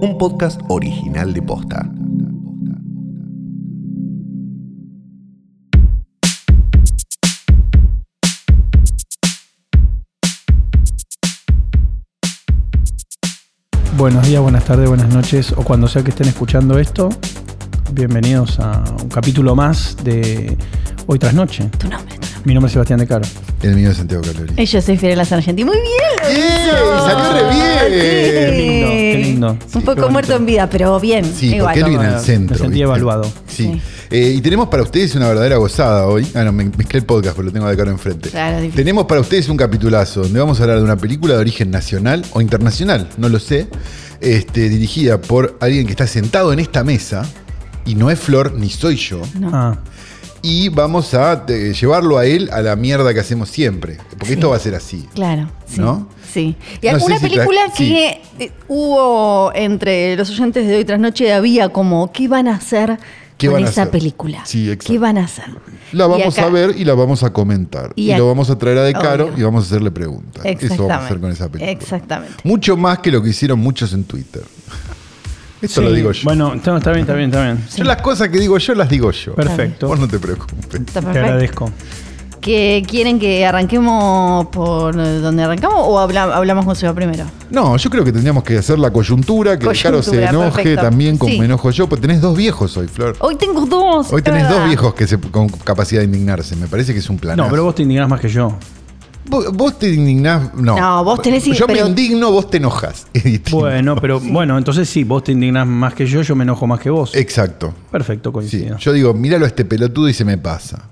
un podcast original de Posta. Buenos días, buenas tardes, buenas noches o cuando sea que estén escuchando esto. Bienvenidos a un capítulo más de Hoy tras Noche. Tu nombre, tu nombre. Mi nombre es Sebastián De Caro. El mío es Santiago Calori. Y Yo soy Fiorella Sargenti. Muy bien. ¡Bien! ¡Salió re bien! Qué lindo, qué lindo. Un poco bonito. muerto en vida, pero bien. Sí, igual. porque él viene al centro. Me sentí ¿viste? evaluado. Sí. Sí. Eh, y tenemos para ustedes una verdadera gozada hoy. Ah, no, me mezclé el podcast, pero lo tengo de cara enfrente. Claro, difícil. tenemos para ustedes un capitulazo donde vamos a hablar de una película de origen nacional o internacional, no lo sé, este, dirigida por alguien que está sentado en esta mesa y no es Flor ni soy yo. No. Ah, Y vamos a eh, llevarlo a él a la mierda que hacemos siempre. Porque Sí. esto va a ser así. Claro, sí. ¿No? Sí. Y No si película sí. que eh, hubo entre los oyentes de hoy tras noche había como, ¿qué van a hacer ¿Qué con van a esa hacer? película? Sí, exacto. ¿Qué van a hacer? La vamos a ver y la vamos a comentar. Y lo vamos a traer a De Caro Obvio. y vamos a hacerle preguntas. Eso vamos a hacer con esa película. Exactamente. Mucho más que lo que hicieron muchos en Twitter. Esto lo sí. digo yo. Bueno, está, está bien, está bien, está bien. Yo las cosas que digo yo las digo yo. Perfecto. Vos no te preocupes. Está Te perfecto. agradezco. ¿Que ¿Quieren que arranquemos por donde arrancamos o habla- hablamos con Seba primero? No, yo creo que tendríamos que hacer la coyuntura, que Caro se enoje perfecto. también como Sí. me enojo yo, porque tenés dos viejos hoy, Flor. Hoy tengo dos. Hoy tenés dos viejos que se, con capacidad de indignarse. Me parece que es un plan. No, pero vos te indignás más que yo. Vos, vos te indignás. No. No, vos tenés- Yo pero- me indigno, vos te enojas. Bueno, pero bueno, entonces sí, vos te indignás más que yo, yo me enojo más que vos. Exacto. Perfecto, Sí. coincido. Yo digo, míralo a este pelotudo y se me pasa.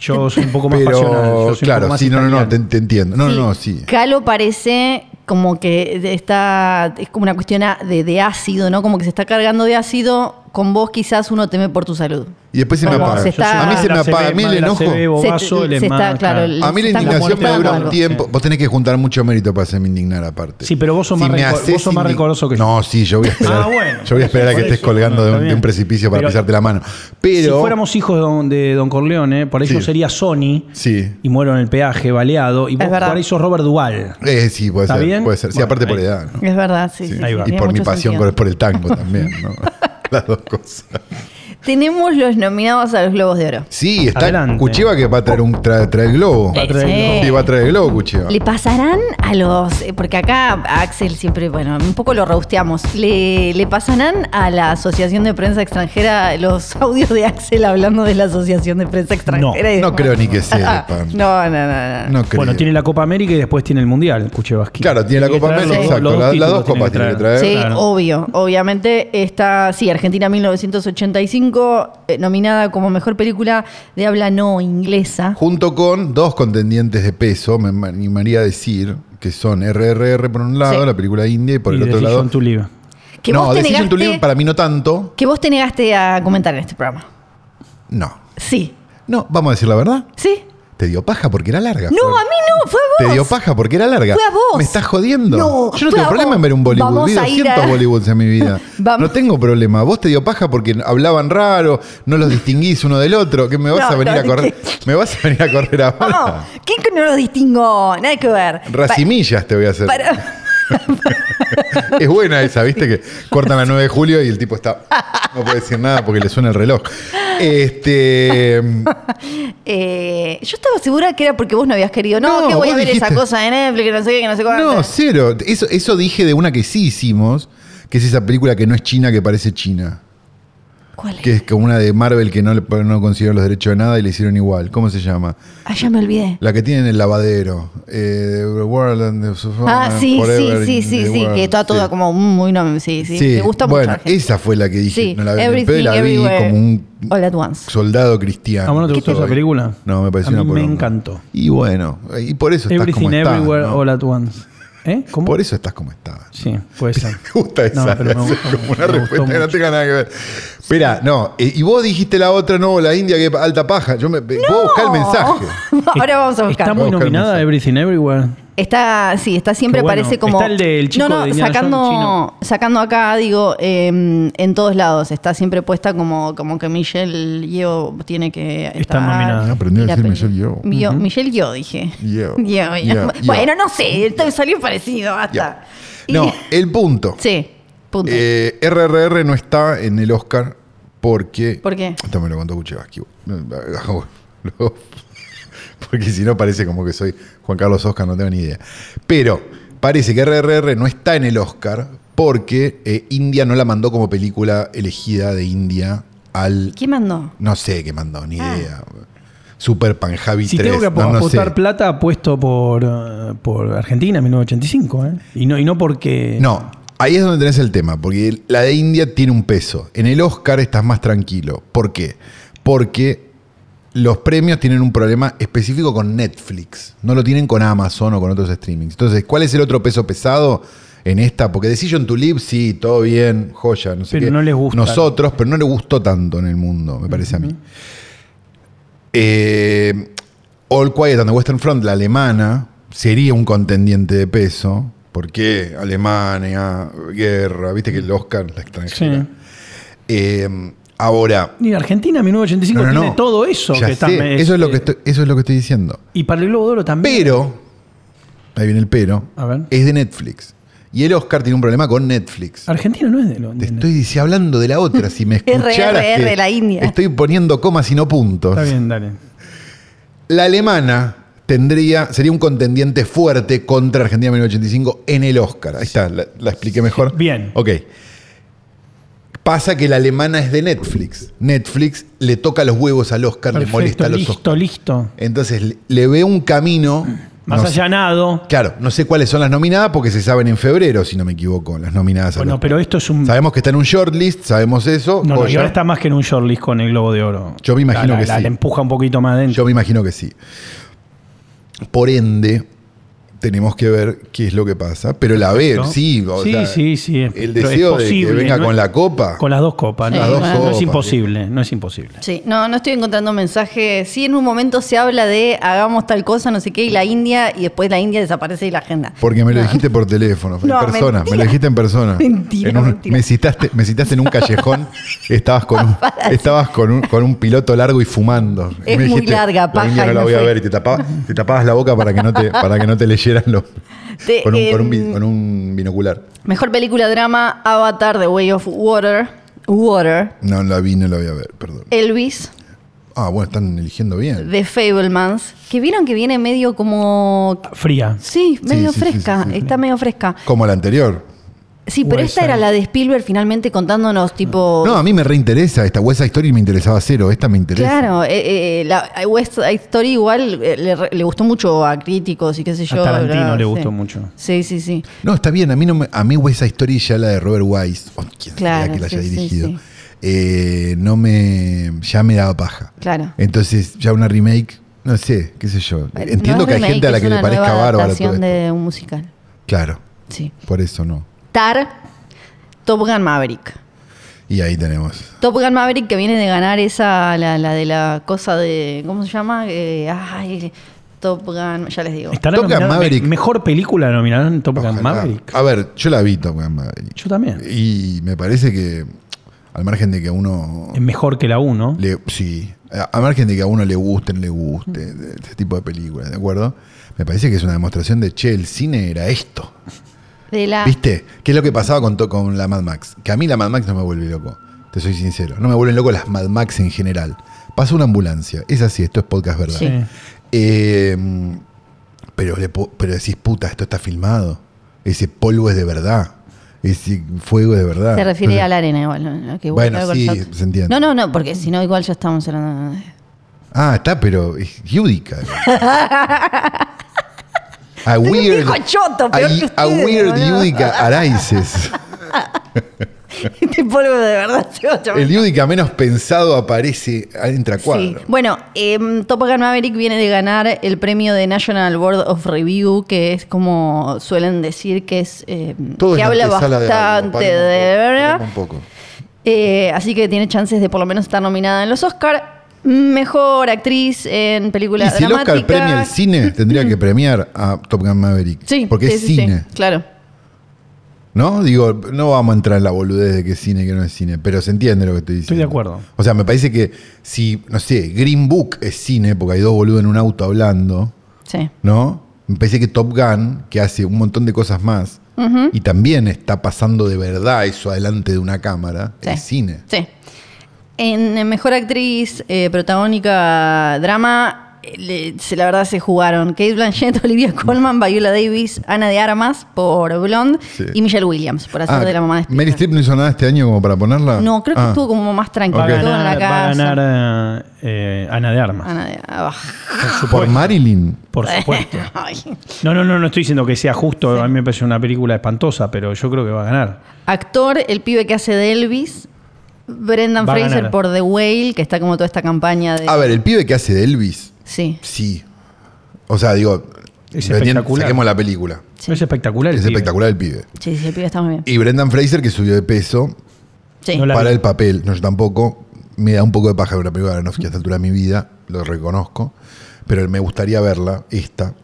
Yo soy un poco más pasional. Yo Pero, soy un poco claro, más sí, no, no, no, te, entiendo. No, Sí. no, no, sí. Calo parece como que está, es como una cuestión de, de ácido, ¿no? Como que se está cargando de ácido. Con vos quizás uno teme por tu salud. Y después se me Como apaga. se está- A mí se me La apaga. A mí el enojo. Bobazo, Se- el se está, claro, el- A mí la indignación me dura un tiempo. Vos tenés que juntar mucho mérito para hacerme indignar aparte. Sí, pero vos sos más me rencor- haces vos sos más indig- rencoroso que yo. No, sí, yo voy a esperar. Ah, bueno. yo voy a esperar a que Por estés eso, colgando bueno, de, un, está de un bien. precipicio para Pero- pisarte la mano. Pero. si fuéramos hijos de don, de don Corleone, por ahí Sí. yo sería Sony Sí. y muero en el peaje, baleado, y vos verdad. por ahí sos Robert Duval. Eh, sí, puede ¿Está ser. bien? Puede ser. Sí, Bueno, aparte por ahí. edad. ¿no? Es verdad, sí. Y tiene por mi mucho pasión sentido. por, por el tango también, ¿no? Las dos cosas. Tenemos los nominados a los Globos de Oro. Sí, está Adelante. Cucheva que va a traer, un, trae, trae el globo. Va a traer el Sí. globo. Sí, va a traer el globo, Cucheva. ¿Le pasarán a los.? eh, Porque acá a Axel siempre, bueno, un poco lo robusteamos. ¿Le, ¿Le pasarán a la Asociación de Prensa Extranjera los audios de Axel hablando de la Asociación de Prensa Extranjera? y No creo ni que sepan. no, no, no, no. No creo. Bueno, tiene la Copa América y después tiene el Mundial, Kuchevaski. Claro, tiene la que Copa América, los- exacto. las dos copas tiene que traer. Sí, Claro. obvio. Obviamente está, sí, Argentina 1985, eh, nominada como mejor película de habla no inglesa. Junto con dos contendientes de peso, me animaría a decir, que son RRR por un lado, Sí. la película india, y por y el otro lado. to Live. Que no, vos te Decision to negaste- para mí no tanto. Que vos te negaste a comentar en este programa. No. Sí. No, vamos a decir la verdad. ¿Sí? Te dio paja porque era larga. No, Flor. a mí no, fue a vos. Te dio paja porque era larga. Fue a vos. ¿Me estás jodiendo? No, Yo no tengo problema vos. en ver un Bollywood. Vamos Vi a ir 200 a- Bollywoods en mi vida. Vamos. No tengo problema. Vos te dio paja porque hablaban raro, no los distinguís uno del otro. ¿Qué me vas No, a venir no, a correr? ¿Me vas a venir a correr ahora? No, ¿quién que no lo distingo? Nada que ver. Racimillas te voy a hacer. Pa- para- Es buena esa, ¿viste? Que cortan la 9 de julio y el tipo está. No puede decir nada porque le suena el reloj. Este. Eh, yo estaba segura que era porque vos no habías querido. No, No, que voy a ver esa cosa de Netflix, que no sé qué, que no sé cuánto. No, cero. Eso, eso dije de una que sí hicimos, que es esa película que no es china, que parece china. ¿Cuál es? Que es como una de Marvel que no, le, no consiguieron los derechos de nada y le hicieron igual. ¿Cómo se llama? Ah, ya me olvidé. La que tiene en el lavadero. Eh, The World and the Ah, sí, sí, sí, sí, sí, que toda, toda Sí. como muy no, sí, sí, Sí, me gusta bueno, mucho. esa fue la que dije. Sí, no la vi Everything, la vi Everywhere, como un All at Once. soldado cristiano. ¿A vos no te gustó esa película? No, me pareció A una mí me poronga. encantó. Y bueno, y por eso estás Everything como estás. Everywhere ¿no? All at Once. ¿Eh? ¿Cómo? Por eso estás como estás. Sí, puede ser. Me gusta esa. No, pero me es gustó como una me respuesta que no tenga nada que ver. Espera, no. eh, y vos dijiste la otra, no, la India, que alta paja. Yo me, Puedo buscar el mensaje. Ahora vamos a buscar. Está Está, muy Voy a buscar nominada mensaje. Everything Everywhere. sí, está siempre Qué bueno. parece como. Está el del chico no, no, de Indiana sacando, chino. sacando acá, digo, eh, en todos lados. Está siempre puesta como, como que Michelle Yeoh tiene que. Está estar- nominada. Aprendió a decir Michelle Yeoh. Yeoh, Michelle Yeoh, dije. Yeoh. Yeoh, Yeoh. Yeoh, Yeoh. Bueno, no sé, esto me salió parecido hasta. Y- No, el punto. Sí. Punto. Eh, RRR no está en el Oscar porque. ¿Por qué? Esto me lo contó Kuchevaski. Porque si no parece como que soy Juan Carlos Oscar, no tengo ni idea. Pero parece que RRR no está en el Oscar porque eh, India no la mandó como película elegida de India al. ¿Quién mandó? No sé qué mandó, ni Ah. idea. Super Panjabi Si 3. tengo que no, no apostar sé. plata, apuesto por, eh, por Argentina en 1985. ¿eh? Y, no, y no porque. No, ahí es donde tenés el tema, porque la de India tiene un peso. En el Oscar estás más tranquilo. ¿Por qué? Porque los premios tienen un problema específico con Netflix. No lo tienen con Amazon o con otros streamings. Entonces, ¿cuál es el otro peso pesado en esta? Porque Decision to Live, sí, todo bien, joya, no sé Pero qué. no les gusta. Nosotros, pero no le gustó tanto en el mundo, me parece a mí. Eh, All Quiet on the Western Front, la alemana, sería un contendiente de peso. Porque Alemania, guerra, viste que el Oscar, la extranjera. Sí. Eh, ahora. Y Argentina 1985 no, no, tiene no. todo eso. Ya que está- eso, es lo que estoy, eso es lo que estoy diciendo. Y para el Globo de Oro también. Pero, ahí viene el pero, A ver. es de Netflix. Y el Oscar tiene un problema con Netflix. Argentina no es de lo. Te estoy hablando de la otra. Si me escucharas RRR, que la India. estoy poniendo comas y no puntos. Está bien, dale. La alemana tendría, sería un contendiente fuerte contra Argentina 1985 en el Oscar. Ahí está, la, la expliqué mejor. Bien. Ok. Pasa que la alemana es de Netflix. Netflix le toca los huevos al Oscar, le molesta Perfecto, a los listo, Oscars. listo. Entonces le, le veo un camino. Más no sé- allanado. Claro, no sé cuáles son las nominadas porque se saben en febrero, si no me equivoco, las nominadas. al Bueno, Oscar. pero esto es un. Sabemos que está en un shortlist, sabemos eso. No, no, y ahora está más que en un shortlist con el Globo de Oro. Yo me imagino La- la- que la- sí. Le empuja un poquito más adentro. Yo me imagino que sí. Por ende, tenemos que ver qué es lo que pasa. Pero la ver, Perfecto. sí. o Sí, sea, sí, sí, El deseo de que venga ¿no? con la copa. Con las dos copas. Sí, no, Las dos no, copas, es imposible, no es imposible. Sí, no, no estoy encontrando mensajes. Sí, en un momento se habla de hagamos tal cosa, no sé qué, y la India, y después la India desaparece de la agenda. Porque me lo dijiste por teléfono, en No, persona. mentira. Me lo dijiste en persona. Mentira, En un- mentira. Me, citaste, me citaste en un callejón. estabas con un, estabas con un, con un piloto largo y fumando. Y Es me muy larga, la paja, India no la voy a fui". ver. Y te, tapaba- te tapabas la boca para que no te, para que no te leyeran los. Te- Con un, con un bi- em, con un binocular. Mejor película drama, Avatar, The Way of Water, Water, No la vi, no la voy a ver, perdón. Elvis, Ah, bueno, están eligiendo bien. The Fablemans, que vieron que viene medio como... Fría. Sí, medio sí, sí, fresca, sí, sí. está medio fresca. Como la anterior. Sí, pero esta era la de Spielberg finalmente contándonos tipo... No, a mí me reinteresa. Esta West Side Story me interesaba cero. Esta me interesa. Claro, eh, eh, la West Side Story igual eh, le, le gustó mucho a críticos y qué sé A yo. Tarantino bla, le sí. gustó mucho. Sí, sí, sí. No, está bien. A mí, no me- a mí West Side Story, ya la de Robert Wise, o quien Claro, sea que la haya sí, sí, dirigido, sí. eh, no me. ya me daba paja. Claro. Entonces, ya una remake, no sé, qué sé yo. Entiendo no que hay remake, gente a la es que le parezca nueva bárbaro todo esto. de un musical. Claro, Sí. por eso no. Tar, Top Gun Maverick. Y ahí tenemos. Top Gun Maverick que viene de ganar esa, la, la de la cosa de. ¿Cómo se llama? Eh, ay, Top Gun, ya les digo. ¿Estará Top Gun Maverick. me- Mejor película nominada en Top Gun. Maverick. A ver, yo la vi Top Gun Maverick. Yo también. Y me parece que, al margen de que a uno. Es mejor que la 1. Le- sí, a, a margen de que a uno le guste, no le guste, de este tipo de películas, ¿de acuerdo? Me parece que es una demostración de, che, el cine era esto. De la. ¿Viste? ¿Qué es lo que pasaba con, con la Mad Max? Que a mí la Mad Max no me vuelve loco, te soy sincero. No me vuelven loco las Mad Max en general. Pasa una ambulancia, es así, esto es podcast verdad. Sí. Eh, pero, le pero decís, puta, esto está filmado. Ese polvo es de verdad. Ese fuego es de verdad. Se refiere Entonces- a la arena igual. ¿no? Que Bueno, sí, shot. se entiende. No, no, no, porque si no, igual ya estamos hablando. de- Ah, está, pero es Yudica. A weird, choto, a, weird boludo. Yudica Araises. Este polvo de verdad se. El Yudica menos pensado aparece, entra Sí. cuadro. Bueno, em, Top Gun Maverick viene de ganar el premio de National Board of Review, que es como suelen decir que es em, Todo que es habla antesala de algo. bastante un de verdad. paremos un poco. Eh, así que tiene chances de por lo menos estar nominada en los Oscar. Mejor actriz en película Y si el dramática. Oscar premia el cine, tendría que premiar a Top Gun Maverick. Sí, porque sí, es sí, sí, cine. claro. ¿No? Digo, no vamos a entrar en la boludez de que es cine y que no es cine, pero se entiende lo que estoy diciendo. Estoy de acuerdo. O sea, me parece que si, no sé, Green Book es cine, porque hay dos boludos en un auto hablando, Sí. ¿no? Me parece que Top Gun, que hace un montón de cosas más, y también está pasando de verdad eso adelante de una cámara, Sí. el cine. Sí. En Mejor Actriz eh, Protagónica Drama, eh, le- se- la verdad se jugaron Kate Blanchett, Olivia Colman, Viola Davis, Ana de Armas por Blonde Sí. y Michelle Williams por hacer Ah, de la mamá de Spielberg. Mary Streep no hizo nada este año como para ponerla. No, creo que Ah. estuvo como más tranquilo Va, a Ok. en la ganar, casa. va a ganar eh, Ana de Armas. Ana de ah, Por Marilyn. Por supuesto. Ay. No, no, no, no estoy diciendo que sea justo. A mí me pareció una película espantosa, pero yo creo que va a ganar. Actor, el pibe que hace de Elvis. Brendan Va a Fraser ganar. por The Whale, que está como toda esta campaña de. A ver, el pibe que hace de Elvis, Sí. sí. O sea, digo, Es vendiendo- espectacular. saquemos la película. Sí. Es espectacular. el Es pibe. espectacular el pibe. Sí, sí, el pibe está muy bien. Y Brendan Fraser que subió de peso Sí. No la- para vi. el papel. No, yo tampoco. Me da un poco de paja ver una película de Aronofsky a esta altura de mi vida, lo reconozco. Pero me gustaría verla, esta,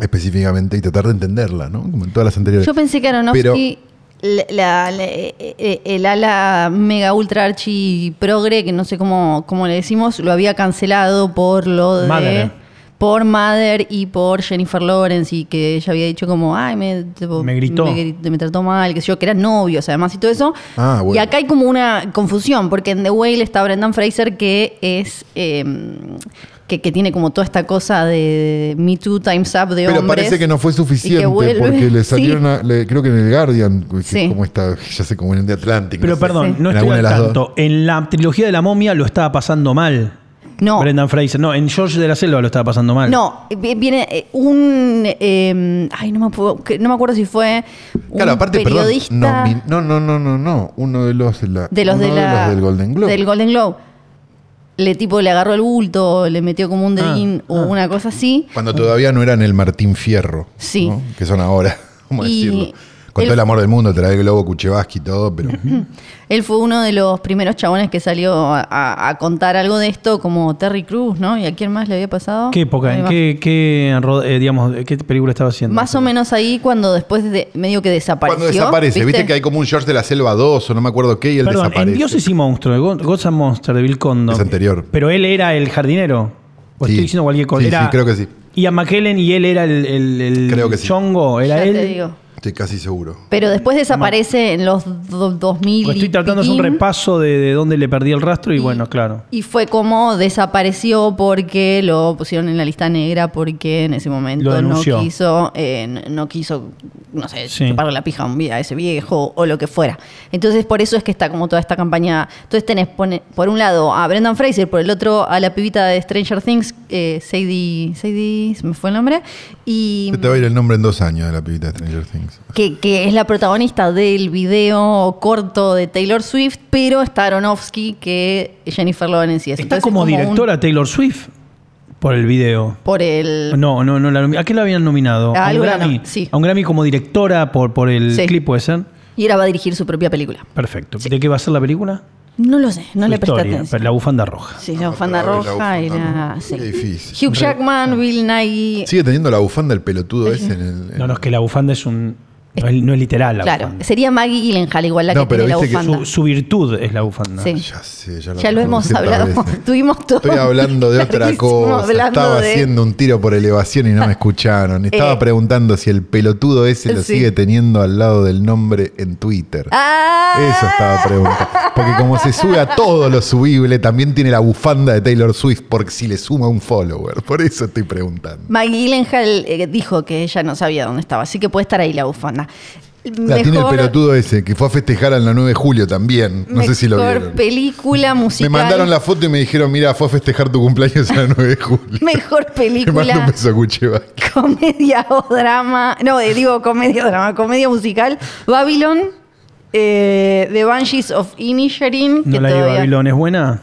específicamente, y tratar de entenderla, ¿no? Como en todas las anteriores. Yo pensé que Aronofsky, la, la- eh, eh, el ala mega ultra archi progre, que no sé cómo, cómo le decimos, lo había cancelado por lo de. Mother. Por Mother y por Jennifer Lawrence, y que ella había dicho como, ay, me, tipo, Me gritó. Me, me trató mal, que sé yo, que eran novios además y todo eso. Ah, bueno. Y acá hay como una confusión, porque en The Whale está Brendan Fraser, que es. eh, que, que tiene como toda esta cosa de Me Too Times Up de Pero hombres. parece que no fue suficiente porque le salieron, Sí. a- le- creo que en el Guardian, que es Sí. como está, ya sé, como en el de Atlantic. Pero no sé. perdón, Sí. no estoy al tanto. En la trilogía de la momia lo estaba pasando mal. No. Brendan Fraser. No, en George de la Selva lo estaba pasando mal. No, vi- viene eh, un. eh, ay, no me, puedo- no me acuerdo si fue. Un Claro, aparte, perdón. periodista. No, mi- no, no, no, no, no. Uno de los, de la- de los, de la- del Golden Globe. Del Golden Globe. Le tipo le agarró el bulto, le metió como un dedín Ah, o ah. una cosa así. Cuando todavía no eran el Martín Fierro. Sí. ¿no? Que son ahora. ¿Cómo Y decirlo? Con él- todo el amor del mundo, trae el globo Kuchevaski y todo, pero. Él fue uno de los primeros chabones que salió a, a- a contar algo de esto, como Terry Cruz, ¿no? ¿Y a quién más le había pasado? ¿Qué época? ¿En qué, eh, digamos, qué película estaba haciendo? Más o menos ahí cuando después de medio que desapareció. Cuando desaparece, ¿viste? que hay como un George de la Selva 2 o no me acuerdo qué y él Perdón, desaparece. en Dioses y Monstruos, Go- Gods and Monsters de Bill Condon. Es anterior. Pero él era el jardinero. O Sí. estoy diciendo cualquier cosa. Sí, Era sí, creo que sí. Ian McKellen y él era el, el, el Creo que sí. chongo. Era Ya él. te digo. Estoy casi seguro. Pero después desaparece en los do- 2000. Pues estoy tratando de hacer un repaso de, de dónde le perdí el rastro y, bueno, claro. Y fue como desapareció porque lo pusieron en la lista negra porque en ese Lo momento no quiso, eh, no quiso, no sé, Sí. chuparle la pija a, un vie- a ese viejo o lo que fuera. Entonces por eso es que está como toda esta campaña. Entonces tenés pone- por un lado a Brendan Fraser, por el otro a la pibita de Stranger Things, eh, Sadie, Sadie, se me fue el nombre, y Se te va a ir el nombre en dos años de la pibita de Stranger Things. Que, que es la protagonista del video corto de Taylor Swift, pero está Aronofsky, que Jennifer Lawrence. Está Entonces, como un- directora Taylor Swift por el video. por el... No, no, no. La, ¿A qué la habían nominado? A a, un Grammy, sí. a un Grammy como directora por, por el Sí. clip, ¿puede ser? Y ahora va a dirigir su propia película. Perfecto. ¿De qué va a ser la película? No lo sé, no Su le presté historia, atención. La bufanda roja. Sí, la bufanda roja y la... sí. Difícil. Hugh Jackman, Bill Nighy... Sigue teniendo la bufanda el pelotudo ese en el. en- No, no, es que la bufanda es un. No es, no es literal la Claro, bufanda. sería Maggie Gyllenhaal igual la No, que pero tiene la viste que bufanda. Su, su virtud es la bufanda. Sí. Ya sé, ya lo, ya lo hemos 400 hablado, veces. tuvimos todo. Estoy hablando de otra larguísimo cosa. hablando Estaba de- haciendo un tiro por elevación y no me escucharon. Estaba Eh. preguntando si el pelotudo ese lo Sí. sigue teniendo al lado del nombre en Twitter. Ah, Eso estaba preguntando. Porque como se sube a todo lo subible, también tiene la bufanda de Taylor Swift, porque si le suma un follower. Por eso estoy preguntando. Maggie Gyllenhaal eh, dijo que ella no sabía dónde estaba, así que puede estar ahí la bufanda. La tiene el pelotudo ese, que fue a festejar en la 9 de julio también. No sé si lo mejor vieron. película Me musical. mandaron la foto y me dijeron, mira, fue a festejar tu cumpleaños en la 9 de julio. Mejor Me mando un película, beso a comedia o drama. No, eh, digo comedia o drama, comedia musical. Babylon, eh, The Banshees of Inisherin. ¿No la vi todavía- Babilón es buena?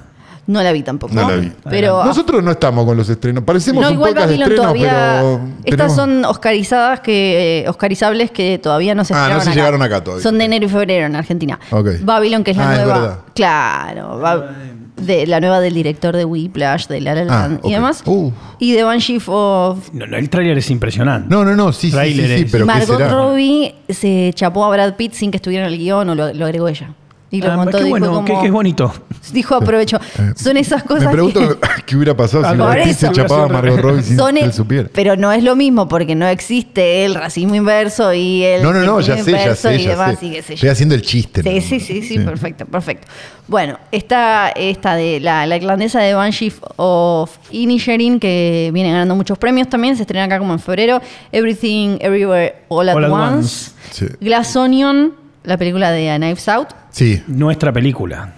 No la vi tampoco. No la vi. Pero. Nosotros no estamos con los estrenos. Parecemos no, un igual podcast de estrenos, todavía. pero. Estas tenemos- son oscarizadas que. eh, oscarizables que todavía no se Ah, no estrenaron se llegaron acá todavía. Son de enero y febrero en Argentina. Ok. Babylon, que es la Ah, es nueva. verdad. claro. Ba- de, la nueva del director de Whiplash, de La La Ah, Land y demás. Uh. Y de Banshee of No, no, el tráiler es impresionante. No, no, no, sí, sí, sí, sí, es- pero ¿qué Margot será? Robbie se chapó a Brad Pitt sin que estuviera en el guion o lo, lo agregó ella. Y lo Ah, montó, qué dijo bueno, como- qué, qué bonito. Dijo aprovecho. Son esas cosas Me pregunto que- qué hubiera pasado si Pitt se chapaba a Margot Robbie sin son que él supiera. Pero no es lo mismo porque no existe el racismo inverso y el No, no, no, ya sé, ya sé, y ya demás sé. y qué sé yo. Estoy haciendo el chiste. Sí, sí, sí, sí, perfecto, perfecto. Bueno, está esta de la, la irlandesa de Banshee of Inisherin, que viene ganando muchos premios también, se estrena acá como en febrero. Everything, Everywhere, All at, All at Once. Once. Sí. Glass Onion, la película de A Knives Out. Sí. Nuestra película.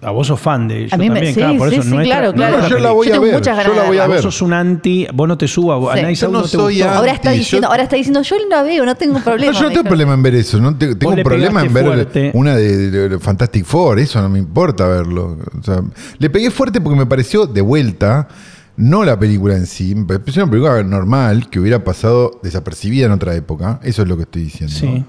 A vos sos fan de yo A mí me- también, sí, claro, por sí, eso sí, nuestra, claro, claro. yo la voy Yo a tengo ver. muchas ganas Yo la voy a ver. Vos sos un anti, vos no te subas, Sí. a Yo Out no no te soy anti. Ahora está yo- diciendo, ahora está diciendo, yo la veo, no tengo problema. No, yo no tengo problema en ver eso. No te- tengo le problema en ver fuerte. una de, de- de Fantastic Four. Eso no me importa verlo. O sea, le pegué fuerte porque me pareció de vuelta. No la película en sí, me pareció una película normal que hubiera pasado desapercibida en otra época. Eso es lo que estoy diciendo. Sí.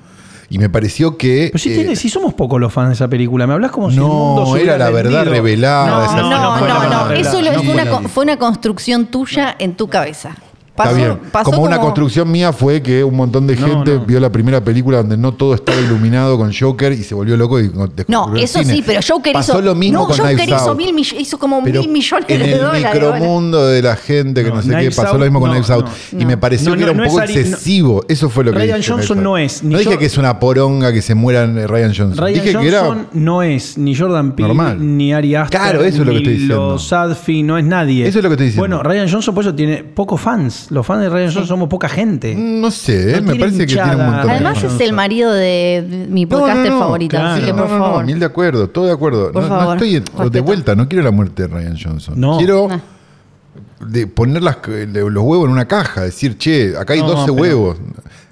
Y me pareció que. Pero si, eh, tiene- si somos pocos los fans de esa película, me hablas como si el mundo no, era la verdad revelada. No, esa- no, no no, no, Eso lo- No una, fue una construcción tuya en tu cabeza. Está bien. pasó como, una construcción mía fue que un montón de gente no. vio la primera película donde no todo estaba iluminado con Joker y se volvió loco y descubrió No, el eso cine. sí, pero Joker Pasó hizo. lo mismo no, con Joker Knives hizo, Out. mil hizo como Pero mil millones en de el dólares. micromundo de la gente que no, No, sé qué pasó Out, lo mismo con no, Knives Out no. y me pareció No, que era un no poco es Ari- no. excesivo eso fue lo que Ryan dije, Johnson no es, ni no dije que es una poronga que se muera en Ryan Johnson Ryan dije Johnson que era no es ni Jordan Peele, Normal. ni Ari Aster, Claro, eso es lo que estoy diciendo. los Sadfi, no es nadie. Eso es lo que estoy diciendo. Bueno, Ryan Johnson por eso tiene pocos fans. Los fans de Ryan Johnson somos poca gente. no sé No me parece que tiene un montón de Además es el marido de mi No, no, podcaster no, favorito, así que no, por no, favor. no, mil de acuerdo, todo de acuerdo. Por no, estoy de vuelta, no quiero la muerte de Ryan Johnson. No. Quiero de poner las- los huevos en una caja, decir, che, acá hay No, 12 pero- huevos.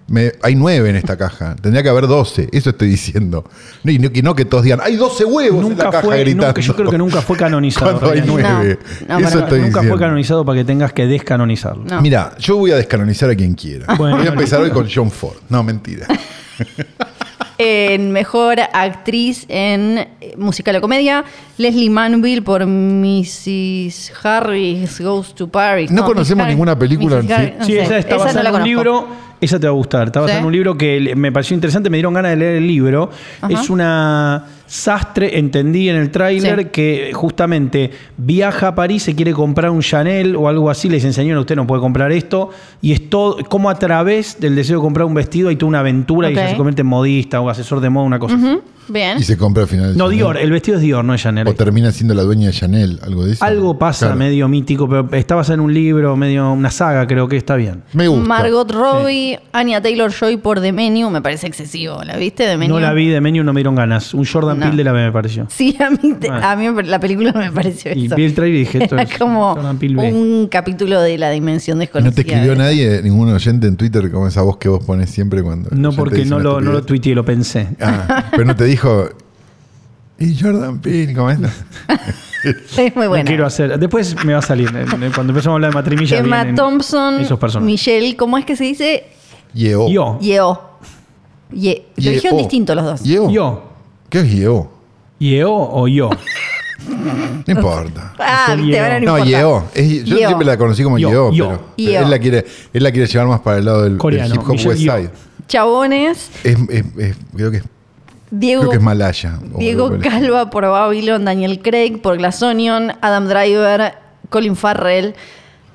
Me- hay 9 en esta caja. Tendría que haber 12. Eso estoy diciendo. No, y no, que no que todos digan, hay 12 huevos en la Nunca caja fue, gritando. nunca- yo creo que nunca fue canonizado. Cuando hay Ryan Johnson. 9. No, no, Eso estoy Nunca diciendo. fue canonizado para que tengas que descanonizarlo. No. Mira, yo voy a descanonizar a quien quiera. Bueno, voy a empezar hoy con John Ford. No, mentira. En mejor actriz en eh, musical o comedia, Leslie Manville por Mrs. Harris Goes to Paris. No conocemos ninguna película sí. Harris, no Sí, sé. esa está basada en un conozco. libro. Esa te va a gustar. Está basada ¿Sí? en un libro que le- me pareció interesante. Me dieron ganas de leer el libro. Ajá. Es una sastre, entendí en el tráiler, Sí. que justamente viaja a París, se quiere comprar un Chanel o algo así. Les enseñaron, usted no puede comprar esto. Y es todo, como a través del deseo de comprar un vestido hay toda una aventura y ella se convierte en modista o asesor de moda, una cosa así. Bien. Y se compra al final. No, Chanel. Dior. El vestido es Dior, no es Chanel. O termina siendo la dueña de Chanel, algo de eso. Algo pasa Claro. medio mítico, pero está basada en un libro, medio una saga, creo que está bien. Me gusta. Margot Robbie, Anya Taylor Joy por The Menu, me parece excesivo. ¿La viste The Menu? No la vi de menú, no me dieron ganas. Un Jordan No. Peele de la B me pareció. Sí, a mí, te- Ah. a mí la película me pareció Y eso. vi el trailer y dije, esto Era es como Jordan Peele B. un capítulo de la dimensión desconocida. No te escribió nadie, ningún oyente en Twitter como esa voz que vos pones siempre cuando. No, porque no lo, no lo tuiteé, lo pensé. Ah, pero no te dijo. Y Jordan Peele, ¿cómo es? Es muy No buena. quiero hacer. Después me va a salir. Cuando empezamos a hablar de matrimilla. Emma Thompson, Esos personajes. Michelle, ¿cómo es que se dice? Yeo. Yo. Yeo. Ye. Lo Yeo. dijeron distinto los dos. Yeo. Yo. ¿Qué es Yeo? ¿Yeo o yo? No importa. Ah, te Yeo. van a No, Yeo. Es- yo Yeo. siempre la conocí como Yeo, yo. pero Yeo. Él, la quiere, él la quiere llevar más para el lado del, del hip hop Michelle West Yeo. Side. Chabones, Es, es- es- creo, que es, Diego, creo que es malaya. Diego Calva por Babylon, Daniel Craig por Glass Onion, Adam Driver, Colin Farrell,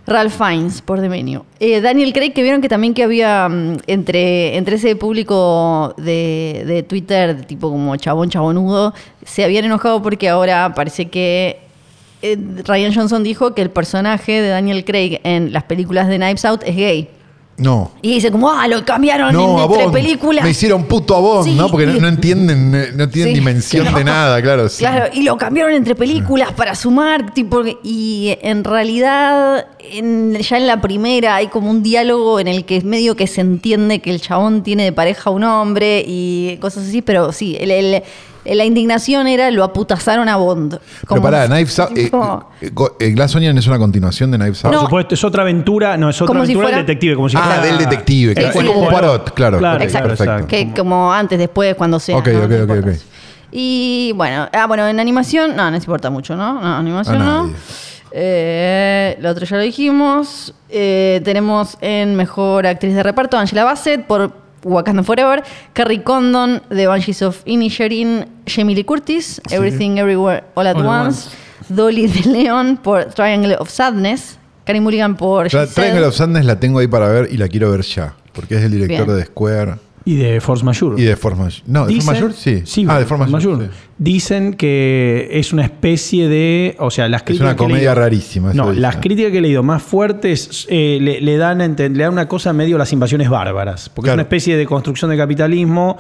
Ralph Fiennes por The Menu. Eh, Daniel Craig, que vieron que también que había mm, entre, entre ese público de, de Twitter, de tipo como chabón, chabonudo, se habían enojado porque ahora parece que eh, Ryan Johnson dijo que el personaje de Daniel Craig en las películas de Knives Out es gay. No. Y dice como, ah, lo cambiaron No, a en, entre Bond. películas. Me hicieron puto a Sí. ¿no? Porque no, no entienden, no tienen Sí. dimensión de nada, claro. sí. Claro, y lo cambiaron entre películas para sumar, tipo, y en realidad en- ya en la primera hay como un diálogo en el que es medio que se entiende que el chabón tiene de pareja a un hombre y cosas así, pero sí, el- el- la indignación era lo aputazaron a Bond. Pero Como- pará, Knives Out. eh, tipo- eh, go- eh, Glass Onion es una continuación de Knives Out. Por No. supuesto, es otra aventura. No, es otra Como si aventura del fuera- detective. Como si ah, fuera- del detective. Sí, claro. sí, es como un parot, claro. Claro, ok, Exacto. perfecto. Que como antes, después, cuando sea. Ok, ¿no? ok, No ok, importa. ok. Y bueno, ah, bueno, en animación, no, no les importa mucho, ¿no? No, animación A no. nadie. Eh, lo otro ya lo dijimos. Eh, tenemos en mejor actriz de reparto Angela Bassett por Wakanda Forever, Carrie Condon, The Banshees of Inisherin, Jamie Lee Curtis, Everything Everywhere All at All Once, Dolly de Leon por Triangle of Sadness, Carey Mulligan por Giselle. Triangle of Sadness la tengo ahí para ver y la quiero ver ya. Porque es el director Bien. de Square Y de Force Majeure. y de Force Majeure. No, ¿de Force Majeure? Sí. ah, de Force Majeure. sí. Dicen que es una especie de. O sea, las Es críticas. una que he comedia leído- rarísima. eso No, dicen. las críticas que he leído más fuertes eh, le, le dan a enten- le dan una cosa medio las invasiones bárbaras. Porque es Claro. una especie de construcción de capitalismo,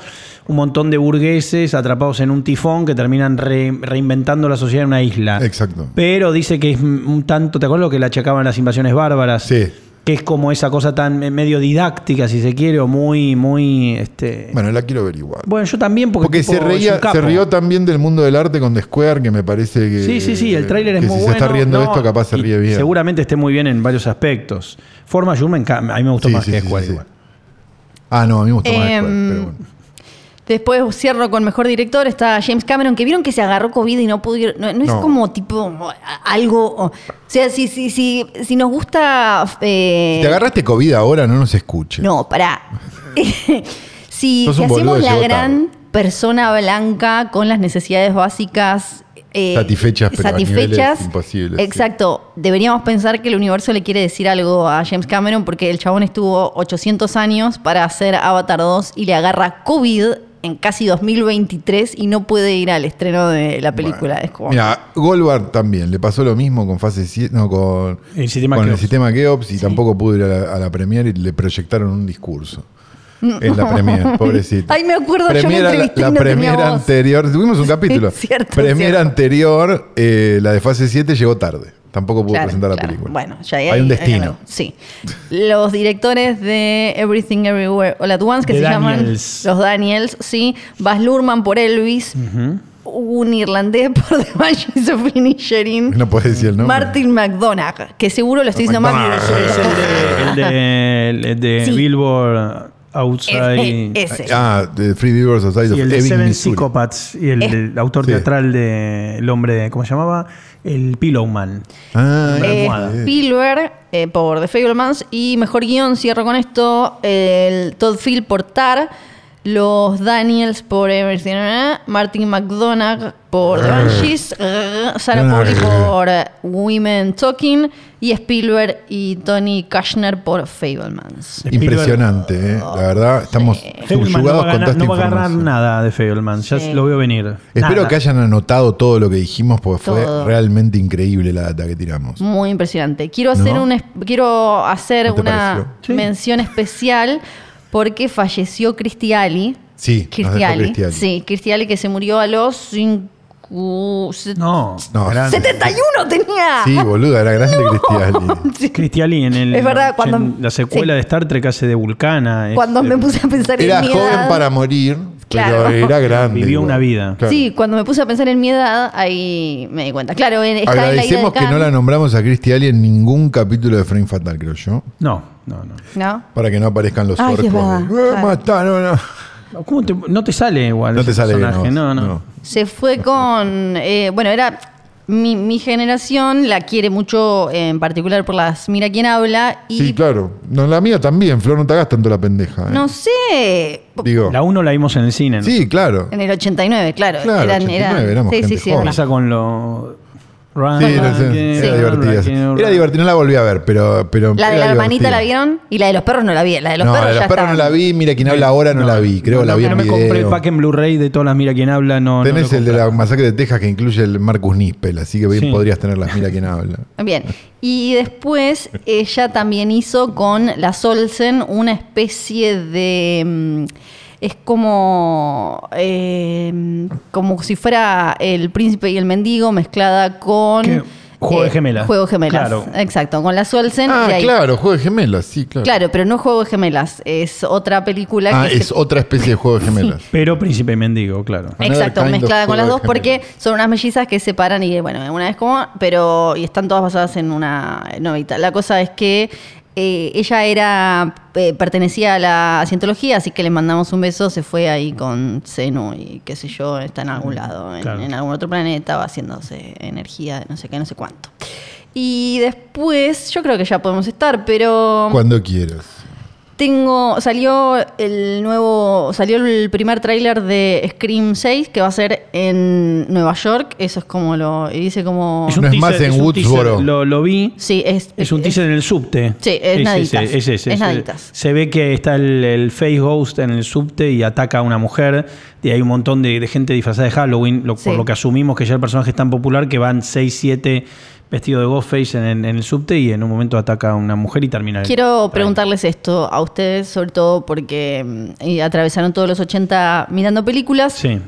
un montón de burgueses atrapados en un tifón que terminan re- reinventando la sociedad en una isla. Exacto. Pero dice que es un tanto, ¿te acuerdas lo que le achacaban las invasiones bárbaras? Sí. Que es como esa cosa tan eh, medio didáctica, si se quiere, o muy, muy. Este... Bueno, la quiero ver igual. Bueno, yo también, porque, Porque tipo, se, reía, se rió también del mundo del arte con The Square, que me parece que. Sí, sí, sí, el tráiler es muy si bueno. se está riendo de No, esto, capaz se ríe bien. Seguramente esté muy bien en varios aspectos. Forma encanta, a mí me gustó Sí, más sí, que sí, Square sí. igual. Ah, no, a mí me gustó más The Em, Square, pero bueno. Después cierro con mejor director, está James Cameron, que vieron que se agarró COVID y no pudo ir. No, no es No. como tipo algo. O sea, si, si, si, si nos gusta. eh, Si te agarraste COVID ahora, no nos escuches. No, pará. si hacemos la gran persona blanca con las necesidades básicas. eh, Satisfechas, pero a niveles imposibles, sí. Exacto. Deberíamos pensar que el universo le quiere decir algo a James Cameron porque el chabón estuvo 800 años para hacer Avatar 2 y le agarra COVID en casi 2023 y no puede ir al estreno de la película. es como. Mira, Goldberg también le pasó lo mismo con fase 7, no, con El sistema con el Keops. sistema Keops y tampoco pudo ir a la, a la premiere y le proyectaron un discurso. En la premiere, pobrecito. Ay, me acuerdo, yo me y La, no voz. anterior, tuvimos un capítulo. Cierto, premiera cierto. anterior, eh, la de fase 7 llegó tarde. Tampoco pudo Claro, presentar la claro. película. Bueno, ya hay, hay un hay destino. algo. Sí. Los directores de Everything Everywhere All at Once, que The se Daniels. llaman los Daniels, sí. Baz Luhrmann por Elvis. Un irlandés por The Banshees of Inisherin. No puedes decir el nombre. Martin McDonagh, que seguro lo estoy diciendo mal. Es el de, el de, el de Sí. Billboard Outside. Eh, ese. Ah, de Free Beavers Society y of el de Seven Missouri. Psychopaths y el, Es- del autor Sí. teatral de El hombre, de- ¿cómo se llamaba? El Pillowman. Ah, Eh, almohada. Spielberg eh, por The Fablemans y mejor guion, cierro con esto, el Todd Field por Tar, los Daniels por Everything, eh, Martin McDonagh por The Banshees, Sarah Pauli por eh, Women Talking y Spielberg y Tony Kushner por Fablemans. Impresionante, eh. la verdad. Estamos no subyugados va a con ganar, toda no va a agarrar información. nada de Fableman, ya Sí. lo veo venir. Espero Nada. que hayan anotado todo lo que dijimos porque fue realmente increíble la data que tiramos. Muy impresionante. Quiero hacer, ¿No? un quiero hacer ¿No una pareció? Sí. mención especial porque falleció Cristiali. Sí, Cristiali. Cristiali. Sí, Cristiali que se murió a los cinco- se- No, No, grande. 71 tenía. Sí, boluda, era grande Cristiali. Cristiali en el, Es verdad, cuando- en la secuela sí. de Star Trek hace de Vulcana. es- Cuando me puse a pensar Era en mi joven edad. para morir, Claro. pero era grande. Vivió igual. una vida. Claro. Sí, cuando me puse a pensar en mi edad, ahí me di cuenta. Claro, en- está en la Agradecemos que no la nombramos a Cristiali en ningún capítulo de Frame Fatal, creo yo. No, no, no. ¿no? Para que no aparezcan los Ay, orcos. es verdad, de, "Eh, claro. mataron a-". ¿Cómo te- no te sale igual? No te sale bien, personaje? no, No, no. no. Se fue con. eh, bueno, era. Mi, mi generación la quiere mucho, en particular por las Mira quién habla. Y Sí, claro. No, la mía también, Flor, no te hagas tanto la pendeja. ¿eh? no sé. Digo. La 1 la vimos en el cine. ¿no? Sí, claro. En el 89, claro. Claro, 89, éramos sí, sí, gente sí, con lo. Sí, no sé, era divertida. Era divertida, no la volví a ver, pero. pero La de la hermanita la vieron y la de los perros no la vi. La de los no, perros la de ya los perros no la vi, mira quién habla ahora no, la vi, creo no, la vi no, en no me video. compré el pack en Blu-ray de todas las Mira quién habla. No, Tenés el de la masacre de Texas que incluye el Marcus Nispel, así que bien Sí. podrías tenerlas, mira quién habla. Bien. Y después ella también hizo con la Solsen una especie de. mm, Es como. eh, como si fuera el príncipe y el mendigo mezclada con. ¿Qué? Juego de gemelas. Juego de gemelas. Claro. Exacto. Con la Solsen. Ah, y ahí- claro, juego de gemelas, sí, claro. Claro, pero no juego de gemelas. Es otra película Ah, que es se- otra especie de juego de gemelas. Pero Príncipe y Mendigo, claro. Exacto, mezclada con las dos de porque son unas mellizas que se paran y bueno, una vez como, pero y están todas basadas en una novita. La cosa es que eh, ella era eh, pertenecía a la cientología, así que le mandamos un beso, se fue ahí con Zenu y qué sé yo, está en algún lado, en, Claro. en algún otro planeta, va haciéndose energía de no sé qué, no sé cuánto. Y después, yo creo que ya podemos estar, pero Cuando quieras. Tengo. Salió el nuevo. Salió el primer tráiler de Scream 6, que va a ser en Nueva York. Eso es como lo. y Dice como. No es más en un Woodsboro. teaser, lo, lo vi. Sí, es. Es un teaser en el subte. Sí, es naditas. ese, es ese, Es ese. naditas. Se ve que está el, el Face Ghost en el subte y ataca a una mujer. Y hay un montón de, de gente disfrazada de Halloween, lo- Sí. por lo que asumimos que ya el personaje es tan popular que van 6, 7 vestidos de Ghostface en, en el subte y en un momento ataca a una mujer y termina Quiero preguntarles esto a ustedes, sobre todo porque mm, atravesaron todos los 80 mirando películas. Sí.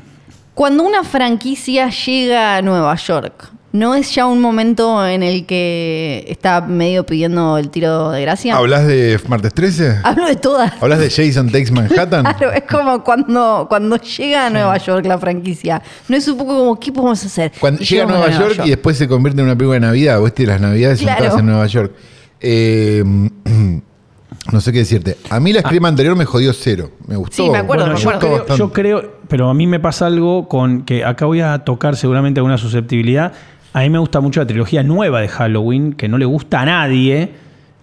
Cuando una franquicia llega a Nueva York, ¿no es ya un momento en el que está medio pidiendo el tiro de gracia? ¿Hablas de martes 13? Hablo de todas. ¿Hablas de Jason Takes Manhattan? Claro, es como cuando, cuando llega a Nueva York la franquicia. No es un poco como, ¿qué podemos hacer? Cuando Y llega a Nueva York, y después se convierte en una película de Navidad. Vos las Navidades son Claro. todas en Nueva York. Eh, no sé qué decirte. A mí la escrima anterior me jodió cero. Me gustó. Sí, me acuerdo, Bueno, me yo, acuerdo. creo, yo creo, pero a mí me pasa algo con que acá voy a tocar seguramente alguna susceptibilidad. A mí me gusta mucho la trilogía nueva de Halloween, que no le gusta a nadie.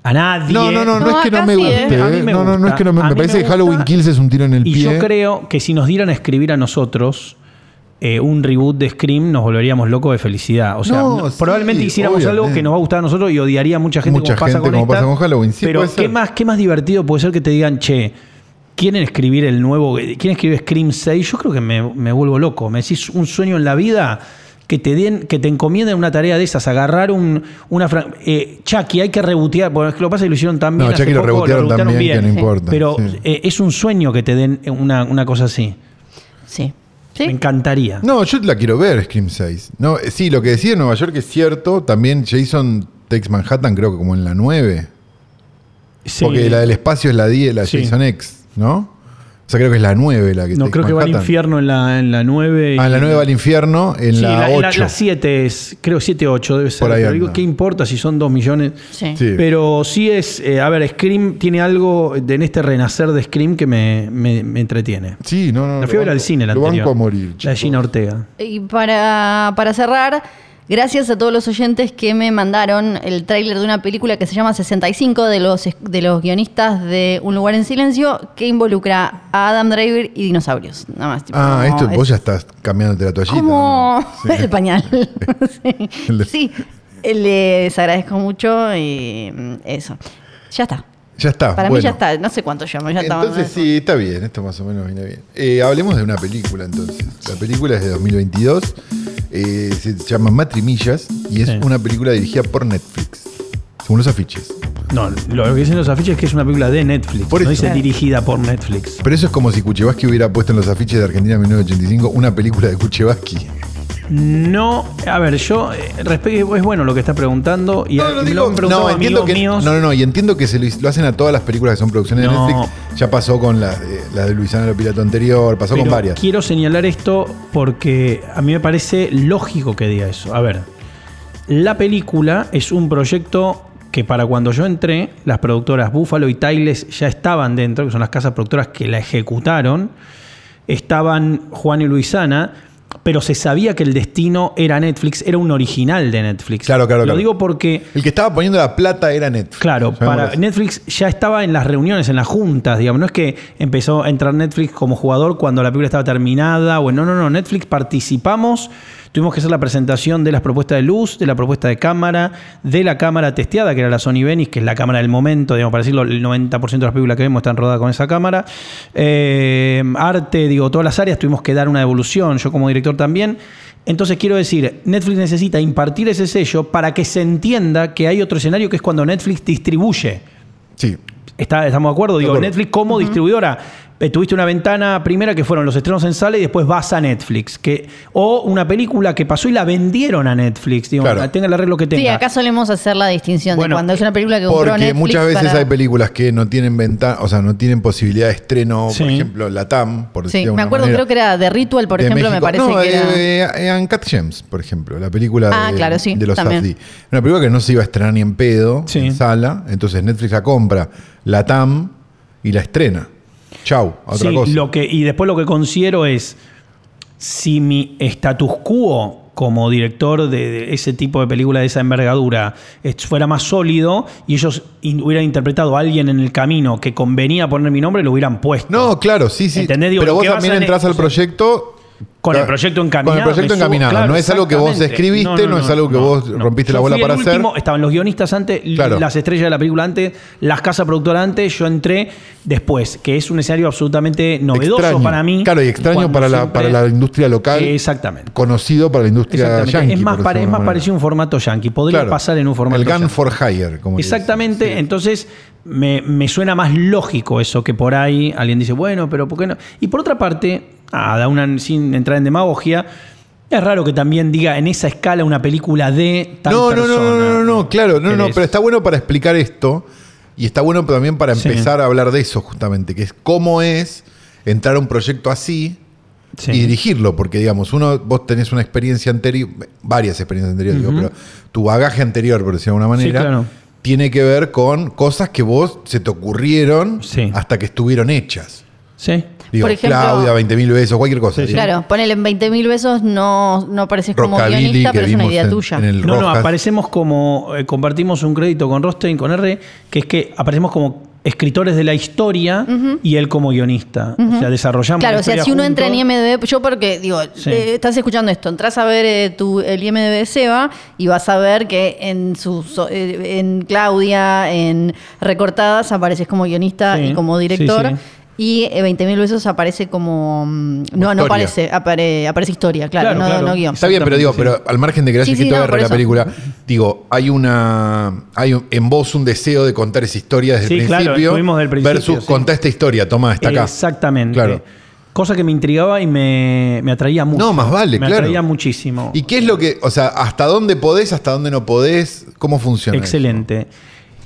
A nadie. No, no, no, no, No, es que no me sí, guste. ¿eh? A mí ¿eh? me no, no, no gusta. es que no me, me parece me que gusta. Halloween Kills es un tiro en el Y pie. yo creo que si nos dieran a escribir a nosotros eh, un reboot de Scream, nos volveríamos locos de felicidad. O sea, No, no- sí, probablemente hiciéramos algo que nos va a gustar a nosotros y odiaría a mucha gente Mucha como pasa gente con como esta. pasa con Halloween, sí, Pero ¿qué más, ¿qué más divertido puede ser que te digan, che, ¿quieren escribir el nuevo? ¿Quieren escribir Scream 6? Yo creo que me, me vuelvo loco. Me decís un sueño en la vida. Que te, den, que te encomienden una tarea de esas, agarrar un, una... fran- Eh, Chucky, hay que rebotear, porque es que lo pasa que lo hicieron tan bien No, hace Chucky lo rebotearon tan bien que no importa. Pero sí. eh, es un sueño que te den una, una cosa así. Sí. ¿Sí? Me encantaría. No, yo la quiero ver, Scream 6. No, eh, sí, lo que decía en Nueva York es cierto. También Jason Takes Manhattan, creo que como en la 9. Sí. Porque la del espacio es la 10, la Sí. Jason X, ¿no? O sea, creo que es la 9 la que No, creo que va al Manhattan. infierno en la, en la 9. Ah, en la 9 va al infierno, en Sí, la en la, 8. la 7 es, creo 7 8 debe ser. Por ahí Pero digo. ¿qué importa si son 2 millones? Sí. Sí. Pero sí es, eh, a ver, Scream tiene algo de, en este renacer de Scream que me, me- me entretiene. Sí, no, no. La fui a ver lo al cine la Lo anterior. banco a morir. La de chicos. Gina Ortega. Y para, para cerrar, gracias a todos los oyentes que me mandaron el tráiler de una película que se llama 65 de los, de los guionistas de Un lugar en silencio que involucra a Adam Driver y dinosaurios. Nada más. tipo, Ah, esto es vos ya estás cambiándote la toallita. Como ¿no? Sí. el pañal. sí. Sí, les agradezco mucho y mm, eso. Ya está. Ya está. Para mí bueno. ya está. No sé cuánto llamo. Ya estamos. Entonces sí, está bien, esto más o menos viene bien. Eh, hablemos de una película entonces. La película es de 2022, eh, se llama Matrimillas y es Sí. una película dirigida por Netflix, según los afiches. No, lo que dicen los afiches es que es una película de Netflix. Por no dice dirigida por Netflix. Pero eso es como si Kuchevaski hubiera puesto en los afiches de Argentina 1985 una película de Kuchevaski. No, a ver, yo eh, respe- es bueno lo que está preguntando y No, no, digo- lo no, entiendo que, míos. no, no, no, y entiendo que se lo, lo hacen a todas las películas que son producciones No. de Netflix. Ya pasó con la, de- la de Luisana Lo Pirato anterior, pasó con varias. Quiero señalar esto porque a mí me parece lógico que diga eso. A ver, la película es un proyecto que para cuando yo entré, las productoras Buffalo y Tiles ya estaban dentro, que son las casas productoras que la ejecutaron. Estaban Juan y Luisana, pero se sabía que el destino era Netflix, era un original de Netflix. Claro, claro, Lo claro. digo porque El que estaba poniendo la plata era Netflix. Claro, para. Netflix ya estaba en las reuniones, en las juntas, digamos. No es que empezó a entrar Netflix como jugador cuando la película estaba terminada. O no, no, no. Netflix participamos. Tuvimos que hacer la presentación de las propuestas de luz, de la propuesta de cámara, de la cámara testeada, que era la Sony Venice, que es la cámara del momento, digamos, para decirlo, el 90% de las películas que vemos están rodadas con esa cámara. Eh, arte, digo, todas las áreas tuvimos que dar una devolución, yo como director también. Entonces quiero decir, Netflix necesita impartir ese sello para que se entienda que hay otro escenario que es cuando Netflix distribuye. Sí. Está- ¿Estamos de acuerdo? Digo, acuerdo. Netflix como distribuidora. Eh, Tuviste una ventana primera que fueron los estrenos en sala y después vas a Netflix. Que, o una película que pasó y la vendieron a Netflix. Digo, Claro. tenga el arreglo que tenga. Sí, acá solemos hacer la distinción Bueno, de cuando es una película que compró Porque Netflix muchas veces para- hay películas que no tienen ventana, o sea, no tienen posibilidad de estreno, Sí. por ejemplo, la TAM, por Sí, de me acuerdo, manera, creo que era The Ritual, por de ejemplo, me parece no, que era. eh, eh, Uncut Gems, por ejemplo, la película Ah, de, claro, sí, de los. Safdie. Una película que no se iba a estrenar ni en pedo Sí. en sala, entonces Netflix la compra, la TAM y la estrena. Chau, a otra Sí, cosa. Lo que, y después lo que considero es si mi status quo como director de, ese tipo de película de esa envergadura fuera más sólido y ellos hubieran interpretado a alguien en el camino que convenía poner mi nombre, lo hubieran puesto. No, claro, sí, sí. Digo, Pero vos también entras al proyecto. Con el proyecto encaminado. Con el proyecto subo- encaminado. claro, no es algo que vos exactamente. escribiste, no, es algo que vos rompiste Yo la bola para hacer. último, Estaban los guionistas antes, Claro. las estrellas de la película antes, las casas productoras antes, yo entré después, que es un escenario absolutamente novedoso Extraño. para mí. Claro, y extraño para la, siempre- para la industria local. Exactamente. Conocido para la industria Exactamente. yankee. es más, pare- es parecido a un formato yankee. Podría Claro. pasar en un formato El Gun yankee. for Hire, como le dicen. Exactamente, entonces me, me suena más lógico eso que por ahí alguien dice, bueno, pero ¿por qué no? Y por otra parte, ah, da una, sin entrar en demagogia, es raro que también diga en esa escala una película de tal No, no, no, no, no, no, no, claro, no, no, pero está bueno para explicar esto y está bueno también para Sí. empezar a hablar de eso justamente, que es cómo es entrar a un proyecto así Sí. y dirigirlo, porque digamos, uno, vos tenés una experiencia anterior, varias experiencias anteriores, digo, pero tu bagaje anterior, por decirlo de alguna manera, claro. tiene que ver con cosas que vos se te ocurrieron hasta que estuvieron hechas. Sí. Digo, Por ejemplo- Claudia, 20 mil besos, cualquier cosa. Sí, sí. digo. Claro, ponele en 20 mil besos, no, no apareces como Rockabilly, guionista, pero es una idea en- tuya. en No, no, aparecemos como, eh, compartimos un crédito con Rostein, con R, que es que aparecemos como escritores de la historia y él como guionista. O sea, desarrollamos Claro, la o sea, si uno entra en. IMDB, yo porque digo, Sí. eh, estás escuchando esto, entras a ver eh, tu, el IMDB de Seba y vas a ver que en su so- eh, en Claudia, en Recortadas, apareces como guionista Sí, y como sí, director. sí. Y eh, 20.000 besos aparece como. mm, No, no aparece, apare- aparece historia, claro, Claro, no, claro. no guion. Está bien, pero digo, pero al margen de que hayas Sí, sí, no, la eso. película, digo, hay una. Hay un- en vos un deseo de contar esa historia desde Sí, el claro, principio. estuvimos del principio, Versus sí. contá esta historia, toma, está acá. Exactamente. Claro. Cosa que me intrigaba y me, me atraía mucho. No, más vale, me claro. atraía muchísimo. ¿Y qué es lo que. O sea, hasta dónde podés, hasta dónde no podés? ¿Cómo funciona? eso? Excelente.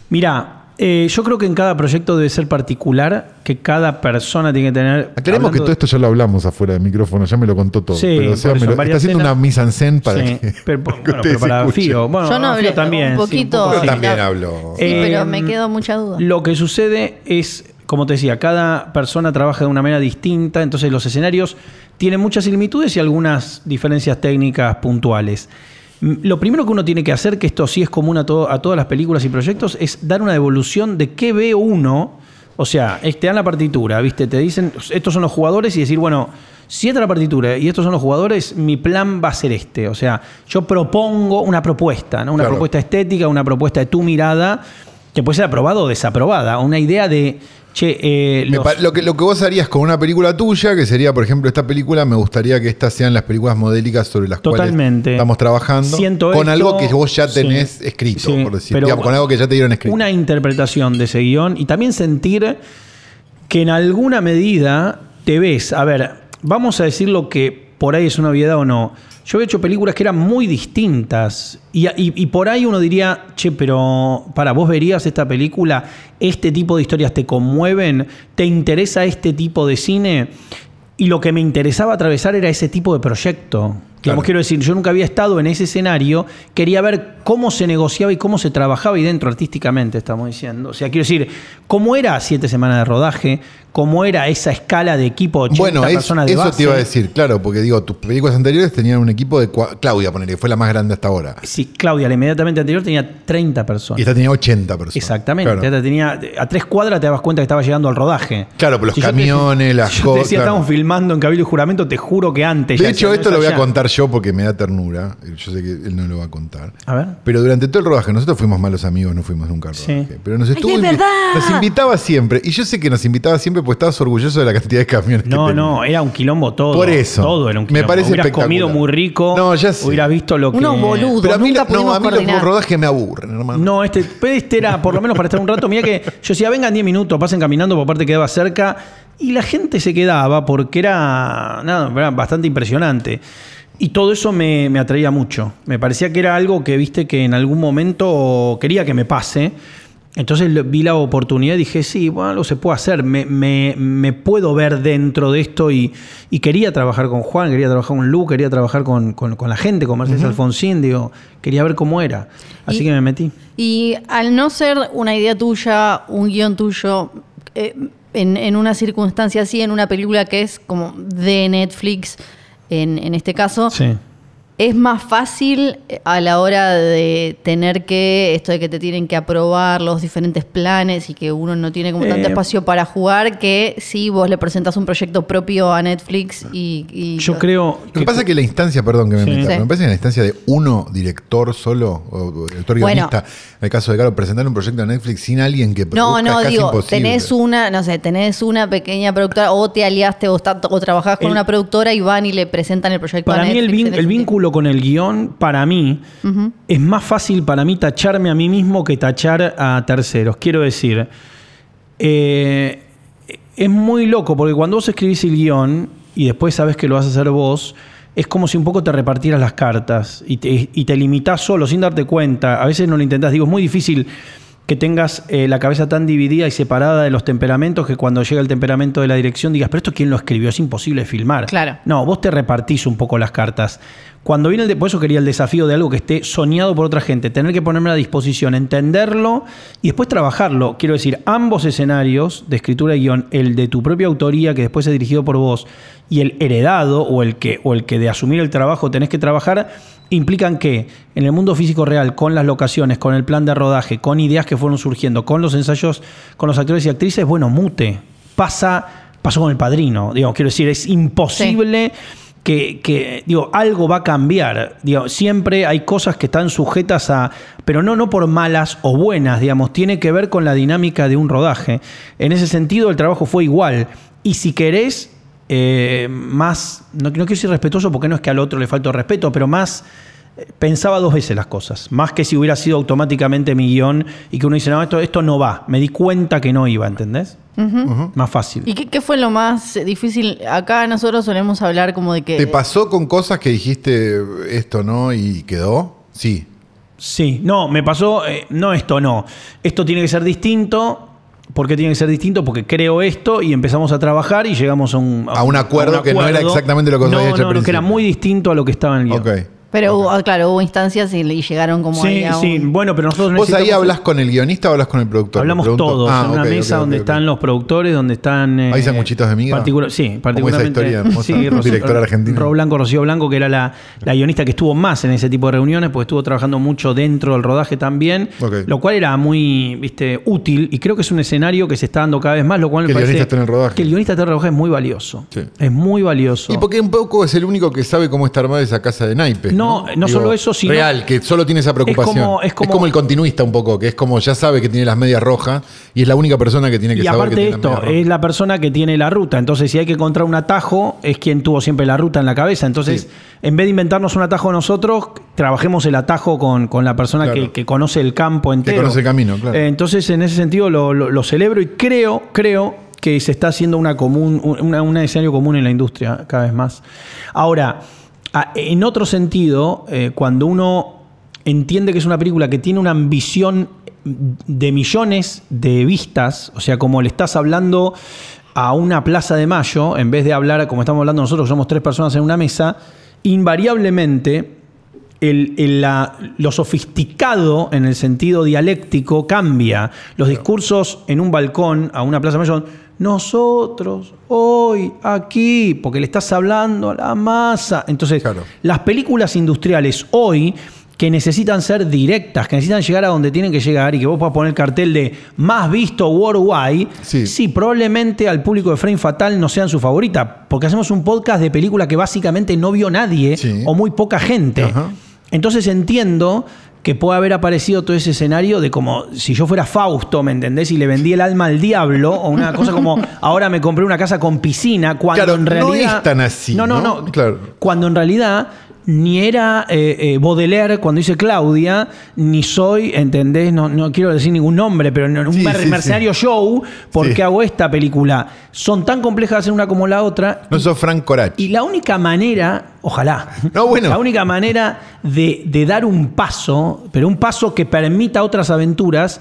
Mira, eh, yo creo que en cada proyecto debe ser particular, que cada persona tiene que tener. Aclaremos que todo esto ya lo hablamos afuera del micrófono, ya me lo contó todo. Sí, pero, o sea, por me eso, lo- varias está haciendo una mise en scène para Sí, que, pero, que bueno, pero para. Fío. Bueno, Yo no Fío hablé también. un sí, poquito. poco Yo sí. también hablo. Sí, Eh, pero me quedó mucha duda. Lo que sucede es, como te decía, cada persona trabaja de una manera distinta, entonces los escenarios tienen muchas similitudes y algunas diferencias técnicas puntuales. Lo primero que uno tiene que hacer, que esto sí es común a, todo- a todas las películas y proyectos, es dar una devolución de qué ve uno. O sea, te dan la partitura, ¿viste? Te dicen, estos son los jugadores y decir, bueno, si esta es la partitura y estos son los jugadores, mi plan va a ser este. O sea, yo propongo una propuesta, ¿no? Una Claro. propuesta estética, una propuesta de tu mirada, que puede ser aprobada o desaprobada. Una idea de, che, eh, los- lo, que, lo que vos harías con una película tuya, que sería, por ejemplo, esta película, me gustaría que estas sean las películas modélicas sobre las Totalmente. cuales estamos trabajando. Siento con esto- algo que vos ya sí. tenés escrito, Sí, por decir. pero digamos, con algo que ya te dieron escrito. una interpretación de ese guion y también sentir que en alguna medida te ves, a ver, vamos a decir lo que por ahí es una obviedad o no. Yo he hecho películas que eran muy distintas y, y- y por ahí uno diría, che, pero para vos verías esta película, este tipo de historias te conmueven, te interesa este tipo de cine y lo que me interesaba atravesar era ese tipo de proyecto. Quiero decir, yo nunca había estado en ese escenario, quería ver cómo se negociaba y cómo se trabajaba ahí dentro artísticamente, estamos diciendo. O sea, quiero decir, cómo era siete semanas de rodaje, cómo era esa escala de equipo, 80 Bueno, es- personas de eso base. te iba a decir, claro, porque digo, tus películas anteriores tenían un equipo de Claudia, ponele, que fue la más grande hasta ahora. Sí, Claudia, la inmediatamente anterior tenía 30 personas. Y esta tenía 80 personas. Exactamente. Claro, Esta tenía, a tres cuadras te dabas cuenta que estaba llegando al rodaje. Claro, pero los Si yo te- camiones, las si yo te cosas, decía, claro. estamos filmando en Cabildo y Juramento, te juro que antes. De ya hecho, esto lo voy a contar yo porque me da ternura. Yo sé que él no lo va a contar. A ver. Pero durante todo el rodaje, nosotros fuimos malos amigos, no fuimos nunca al Sí. Pero nos estuvo es verdad! Nos invitaba siempre. Y yo sé que nos invitaba siempre porque estabas orgulloso de la cantidad de camiones que No, tenía. no, era un quilombo todo. Por eso. Todo era un Me quilombo. parece Hubieras espectacular. comido muy rico. No, ya sé. Hubieras visto lo que. Unos boludos. Pero a mí, nunca la- no, a mí los rodajes me aburren, hermano. No, este, este era por lo menos para estar un rato. Mira que yo decía, vengan 10 minutos, pasen caminando, por parte quedaba cerca. Y la gente se quedaba porque era, nada, era bastante impresionante. Y todo eso me, me atraía mucho. Me parecía que era algo que, viste, que en algún momento quería que me pase. Entonces vi la oportunidad y dije, sí, bueno, se puede hacer. Me, me- me puedo ver dentro de esto y, y quería trabajar con Juan, quería trabajar con Lu, quería trabajar con, con- con la gente, con Mercedes Alfonsín, digo, quería ver cómo era. Así Y- que me metí. Y al no ser una idea tuya, un guion tuyo, eh, en, en una circunstancia así, en una película que es como de Netflix, en, en este caso, Sí. Es más fácil eh, a la hora de tener que, esto de que te tienen que aprobar los diferentes planes y que uno no tiene como tanto Eh, espacio para jugar, que si vos le presentas un proyecto propio a Netflix y... y Yo lo- creo Lo que pasa es que la instancia, perdón que me Sí. meta, Sí. me parece que la instancia de uno director solo, o director Bueno. guionista, en el caso de Caro, presentar un proyecto a Netflix sin alguien que No, no, es casi digo, imposible. tenés una, no sé, tenés una pequeña productora o te aliaste o, está- o trabajás con El- una productora y van y le presentan el proyecto Para a mí el, Netflix. vin- en el ese con el guion, para mí, es más fácil para mí tacharme a mí mismo que tachar a terceros. Quiero decir, eh, es muy loco porque cuando vos escribís el guion y después sabes que lo vas a hacer vos, es como si un poco te repartieras las cartas y te, y te limitás solo sin darte cuenta. A veces no lo intentás. Digo, es muy difícil que tengas eh, la cabeza tan dividida y separada de los temperamentos que cuando llega el temperamento de la dirección digas, pero esto quién lo escribió, es imposible filmar. Claro. No, vos te repartís un poco las cartas. Cuando viene el por eso quería el desafío de algo que esté soñado por otra gente, tener que ponerme a disposición, entenderlo y después trabajarlo. Quiero decir, ambos escenarios de escritura y guion, el de tu propia autoría que después es dirigido por vos y el heredado o el que o el que de asumir el trabajo tenés que trabajar implican que en el mundo físico real, con las locaciones, con el plan de rodaje, con ideas que fueron surgiendo, con los ensayos, con los actores y actrices, bueno, mute. Pasa, pasó con el padrino. Quiero decir, es imposible que, digo, algo va a cambiar. Digo, siempre hay cosas que están sujetas a, pero no, no por malas o buenas, digamos, tiene que ver con la dinámica de un rodaje. En ese sentido, el trabajo fue igual. Y si querés, eh, más, no, no quiero decir respetuoso porque no es que al otro le faltó respeto, pero más pensaba dos veces las cosas. Más que si hubiera sido automáticamente mi guion y que uno dice, no, esto, esto no va. Me di cuenta que no iba, ¿entendés? Más fácil. ¿Y qué, qué fue lo más difícil? Acá nosotros solemos hablar como de que... ¿Te pasó con cosas que dijiste esto no y quedó? Sí. Sí, no, me pasó, eh, no esto, no. Esto tiene que ser distinto. ¿Por qué tiene que ser distinto? Porque creo esto y empezamos a trabajar y llegamos a un, A un acuerdo que no era exactamente lo que vos no, habías hecho no, al no, que era principio. muy distinto a lo que estaba en el guion. Ok. Pero hubo- claro, hubo instancias y, y llegaron como Sí, ahí a sí, un- bueno, pero nosotros ¿Vos ahí hablas con el guionista o hablas con el productor? Hablamos todos Ah, en una ok, mesa donde están los productores, donde están. eh, ¿Hay sanguchitos de miga? particular- sí, Como esa particularmente. historia sí, Ros- director argentino. Ro Blanco, Rocío Blanco, que era la, la guionista que estuvo más en ese tipo de reuniones, porque estuvo trabajando mucho dentro del rodaje también, lo cual era muy viste, útil y creo que es un escenario que se está dando cada vez más, lo cual me Que el parece guionista esté en el rodaje. que el guionista esté en el rodaje es muy valioso. Sí. Es muy valioso. Y porque un poco es el único que sabe cómo está armada esa casa de naipes. No, no solo eso, sino- Real, que solo tiene esa preocupación. como- es como- el continuista un poco, que es como ya sabe que tiene las medias rojas y es la única persona que tiene que Y saber que aparte tiene las esto, medias rojas. es la persona que tiene la ruta. Entonces, si hay que encontrar un atajo, es quien tuvo siempre la ruta en la cabeza. Entonces, Sí. en vez de inventarnos un atajo nosotros, trabajemos el atajo con, con la persona Claro. que, que conoce el campo entero. conoce el camino, claro. Eh, entonces, en ese sentido, lo, lo- lo celebro y creo, creo que se está haciendo una común, una- un escenario común en la industria cada vez más. Ahora, en otro sentido, eh, cuando uno entiende que es una película que tiene una ambición de millones de vistas, o sea, como le estás hablando a una plaza de mayo, en vez de hablar como estamos hablando nosotros, somos tres personas en una mesa, invariablemente lo sofisticado en el sentido dialéctico cambia. Los discursos en un balcón a una plaza de mayo nosotros, hoy, aquí, porque le estás hablando a la masa. Entonces, Claro. las películas industriales hoy que necesitan ser directas, que necesitan llegar a donde tienen que llegar y que vos puedas poner el cartel de más visto worldwide, Sí. sí, probablemente al público de Frame Fatal no sean su favorita, porque hacemos un podcast de película que básicamente no vio nadie Sí. o muy poca gente. Ajá. Entonces entiendo que puede haber aparecido todo ese escenario de como si yo fuera Fausto, ¿me entendés? Y le vendí el alma al diablo, o una cosa como ahora me compré una casa con piscina, cuando Claro, en no realidad. es tan así, No, no, ¿no? no. Claro. Cuando en realidad ni era eh, eh, Baudelaire cuando dice Claudia, ni soy, ¿entendés? No, no quiero decir ningún nombre, pero un Sí, mer- sí, mercenario show, ¿por Sí. qué hago esta película? Son tan complejas de hacer una como la otra. No sos Frank Corachi. Y la única manera, ojalá, No, bueno. la única manera de, de dar un paso, pero un paso que permita otras aventuras,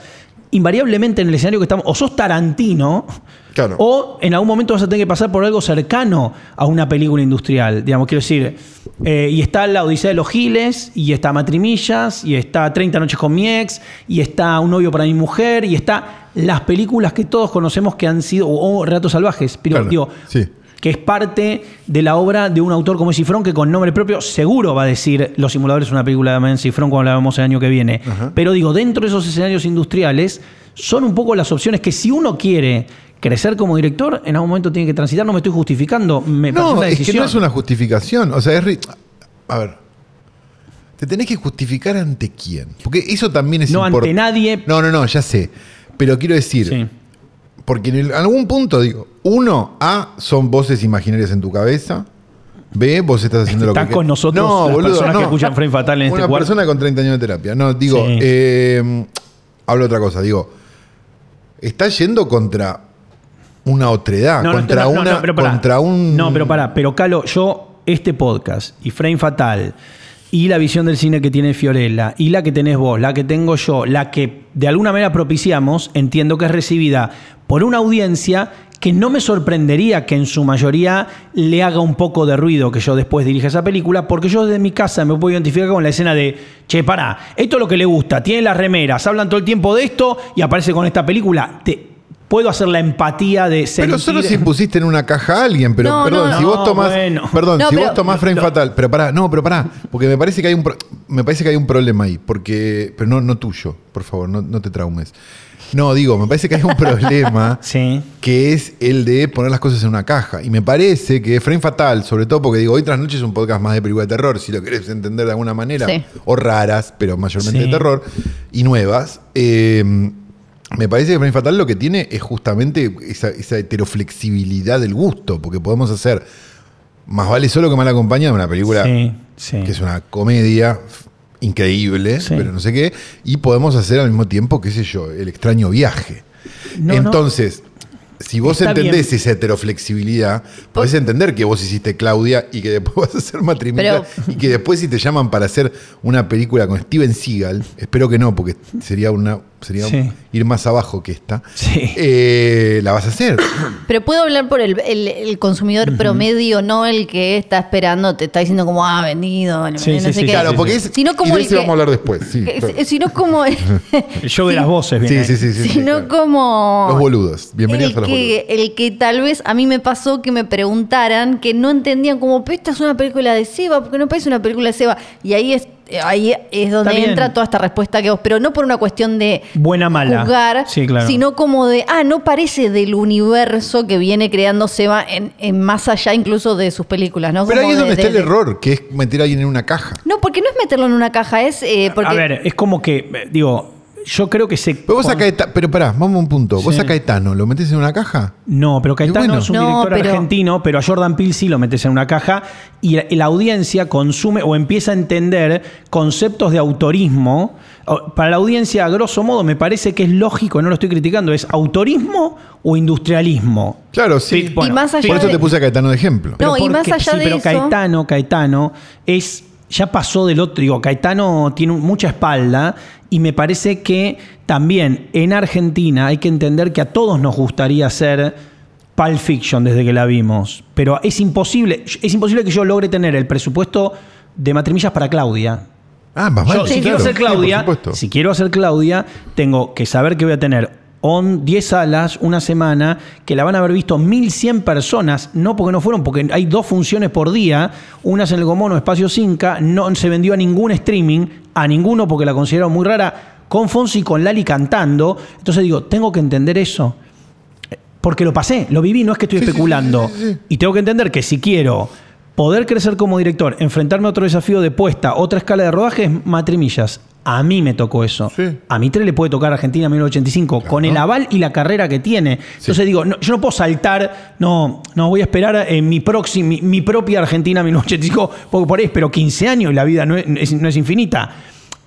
invariablemente en el escenario que estamos, o sos Tarantino, Claro. o en algún momento vas a tener que pasar por algo cercano a una película industrial. Digamos, quiero decir, eh, y está La Odisea de los Giles, y está Matrimillas, y está 30 noches con mi ex, y está Un novio para mi mujer, y está las películas que todos conocemos que han sido, o, o Relatos Salvajes, pero Claro, digo, sí. Que es parte de la obra de un autor como Cifrón, que con nombre propio seguro va a decir Los simuladores es una película de Man Cifrón cuando la vemos el año que viene. Pero digo, dentro de esos escenarios industriales, son un poco las opciones que si uno quiere crecer como director, en algún momento tiene que transitar. No me estoy justificando, me No, es que decisión. no es una justificación. O sea, es. ri- A ver. Te tenés que justificar ante quién. Porque eso también es No ante importante. nadie. No, no, no, ya sé. Pero quiero decir. Sí. Porque en el- algún punto digo, uno, A, son voces imaginarias en tu cabeza. B, vos estás haciendo lo que con nosotros no, las boludo, personas no. que escuchan Frame Fatal en Una este cuarto. persona con 30 años de terapia. No, digo, Sí. eh, hablo otra cosa. Digo, está yendo contra una otredad, No, contra, una, no, pero pará. contra un... No, pero pará, pero Calo, yo, este podcast y Frame Fatal y la visión del cine que tiene Fiorella y la que tenés vos, la que tengo yo, la que de alguna manera propiciamos, entiendo que es recibida por una audiencia que no me sorprendería que en su mayoría le haga un poco de ruido que yo después dirija esa película, porque yo desde mi casa me puedo identificar con la escena de, che, pará, esto es lo que le gusta, tiene las remeras, hablan todo el tiempo de esto y aparece con esta película. Te, puedo hacer la empatía de sentir... Pero solo si pusiste en una caja a alguien, pero No, perdón, no, si vos tomás, bueno. perdón, No, si pero- vos tomás frame fatal, pero pará, no, pero pará, porque me parece que hay un pro- me parece que hay un problema ahí, porque pero no no tuyo, por favor, no, no te traumes. No, digo, me parece que hay un problema Sí. que es el de poner las cosas en una caja. Y me parece que Frame Fatal, sobre todo porque digo, hoy tras noche es un podcast más de película de terror, si lo querés entender de alguna manera, Sí. o raras, pero mayormente Sí. de terror, y nuevas. eh, me parece que Frame Fatal lo que tiene es justamente esa, esa heteroflexibilidad del gusto, porque podemos hacer más vale solo que mal acompañado una película Sí, sí. que es una comedia increíble, Sí. pero no sé qué, y podemos hacer al mismo tiempo, qué sé yo, el extraño viaje. No, no. Si vos Está entendés bien. esa heteroflexibilidad, podés entender que vos hiciste Claudia y que después vas a hacer Matrimonio Pero- y que después si te llaman para hacer una película con Steven Seagal, espero que no, porque sería una sería Sí. ir más abajo que esta, Sí. eh, la vas a hacer. Pero puedo hablar por el, el- el consumidor promedio, no el que está esperando, te está diciendo como, ah, vendido, vale, Sí, no sí, sé sí, qué. Claro, porque sí. es. Sino como y de el ese que- vamos a hablar después. Claro. eh, Sino como. El show de las voces, sí, viene sí, sí, sí, sí, sino claro. como. Los boludos. Bienvenidos el a los que, El que tal vez a mí me pasó que me preguntaran que no entendían como, "Pero esta es una película de Seba, porque no parece una película de Seba. Y ahí es, eh, ahí es donde entra toda esta respuesta que vos, pero no por una cuestión de Buena, mala. juzgar, Sí, claro. sino como de, ah, no parece del universo que viene creando Seba en, en más allá incluso de sus películas, ¿no? Pero Como ahí es de- donde de- está el de- error, que es meter a alguien en una caja. No, porque no es meterlo en una caja, es eh, porque A ver, es como que, eh, digo, yo creo que se. Pero vos a Caetano, pero pará, vamos a un punto. ¿Vos Sí. a Caetano lo metés en una caja? No, pero Caetano bueno. es un No, director pero- argentino, pero a Jordan Peele sí lo metes en una caja y la, la audiencia consume o empieza a entender conceptos de autorismo. Para la audiencia, a grosso modo, me parece que es lógico, no lo estoy criticando, es autorismo o industrialismo. Claro, sí. Y más allá Por eso de- te puse a Caetano de ejemplo. No, y porque- más allá sí, de pero eso- Caetano, Caetano es ya pasó del otro, digo, Caetano tiene mucha espalda y me parece que también en Argentina hay que entender que a todos nos gustaría hacer Pulp Fiction desde que la vimos, pero es imposible, es imposible que yo logre tener el presupuesto de Matrimillas para Claudia. Ah, más Yo, vale. si sí, quiero claro. hacer Claudia, Sí, si quiero hacer Claudia, tengo que saber que voy a tener on 10 salas una semana, que la van a haber visto 1100 personas, no porque no fueron, porque hay dos funciones por día, unas en el Gomono, Espacio Cinca, no se vendió a ningún streaming, a ninguno porque la consideraron muy rara, con Fonsi y con Lali cantando. Entonces digo, tengo que entender eso. Porque lo pasé, lo viví, no es que estoy Sí, especulando. sí, sí, sí. Y tengo que entender que si quiero poder crecer como director, enfrentarme a otro desafío de puesta, otra escala de rodaje, es matrimillas. A mí me tocó eso. Sí. A Mitre le puede tocar Argentina 1985 con el aval y la carrera que tiene. Entonces digo, no, yo no puedo saltar, no, no voy a esperar en mi, próxima, mi, mi propia Argentina 1985, porque por ahí espero 15 años y la vida no es, es- no es infinita.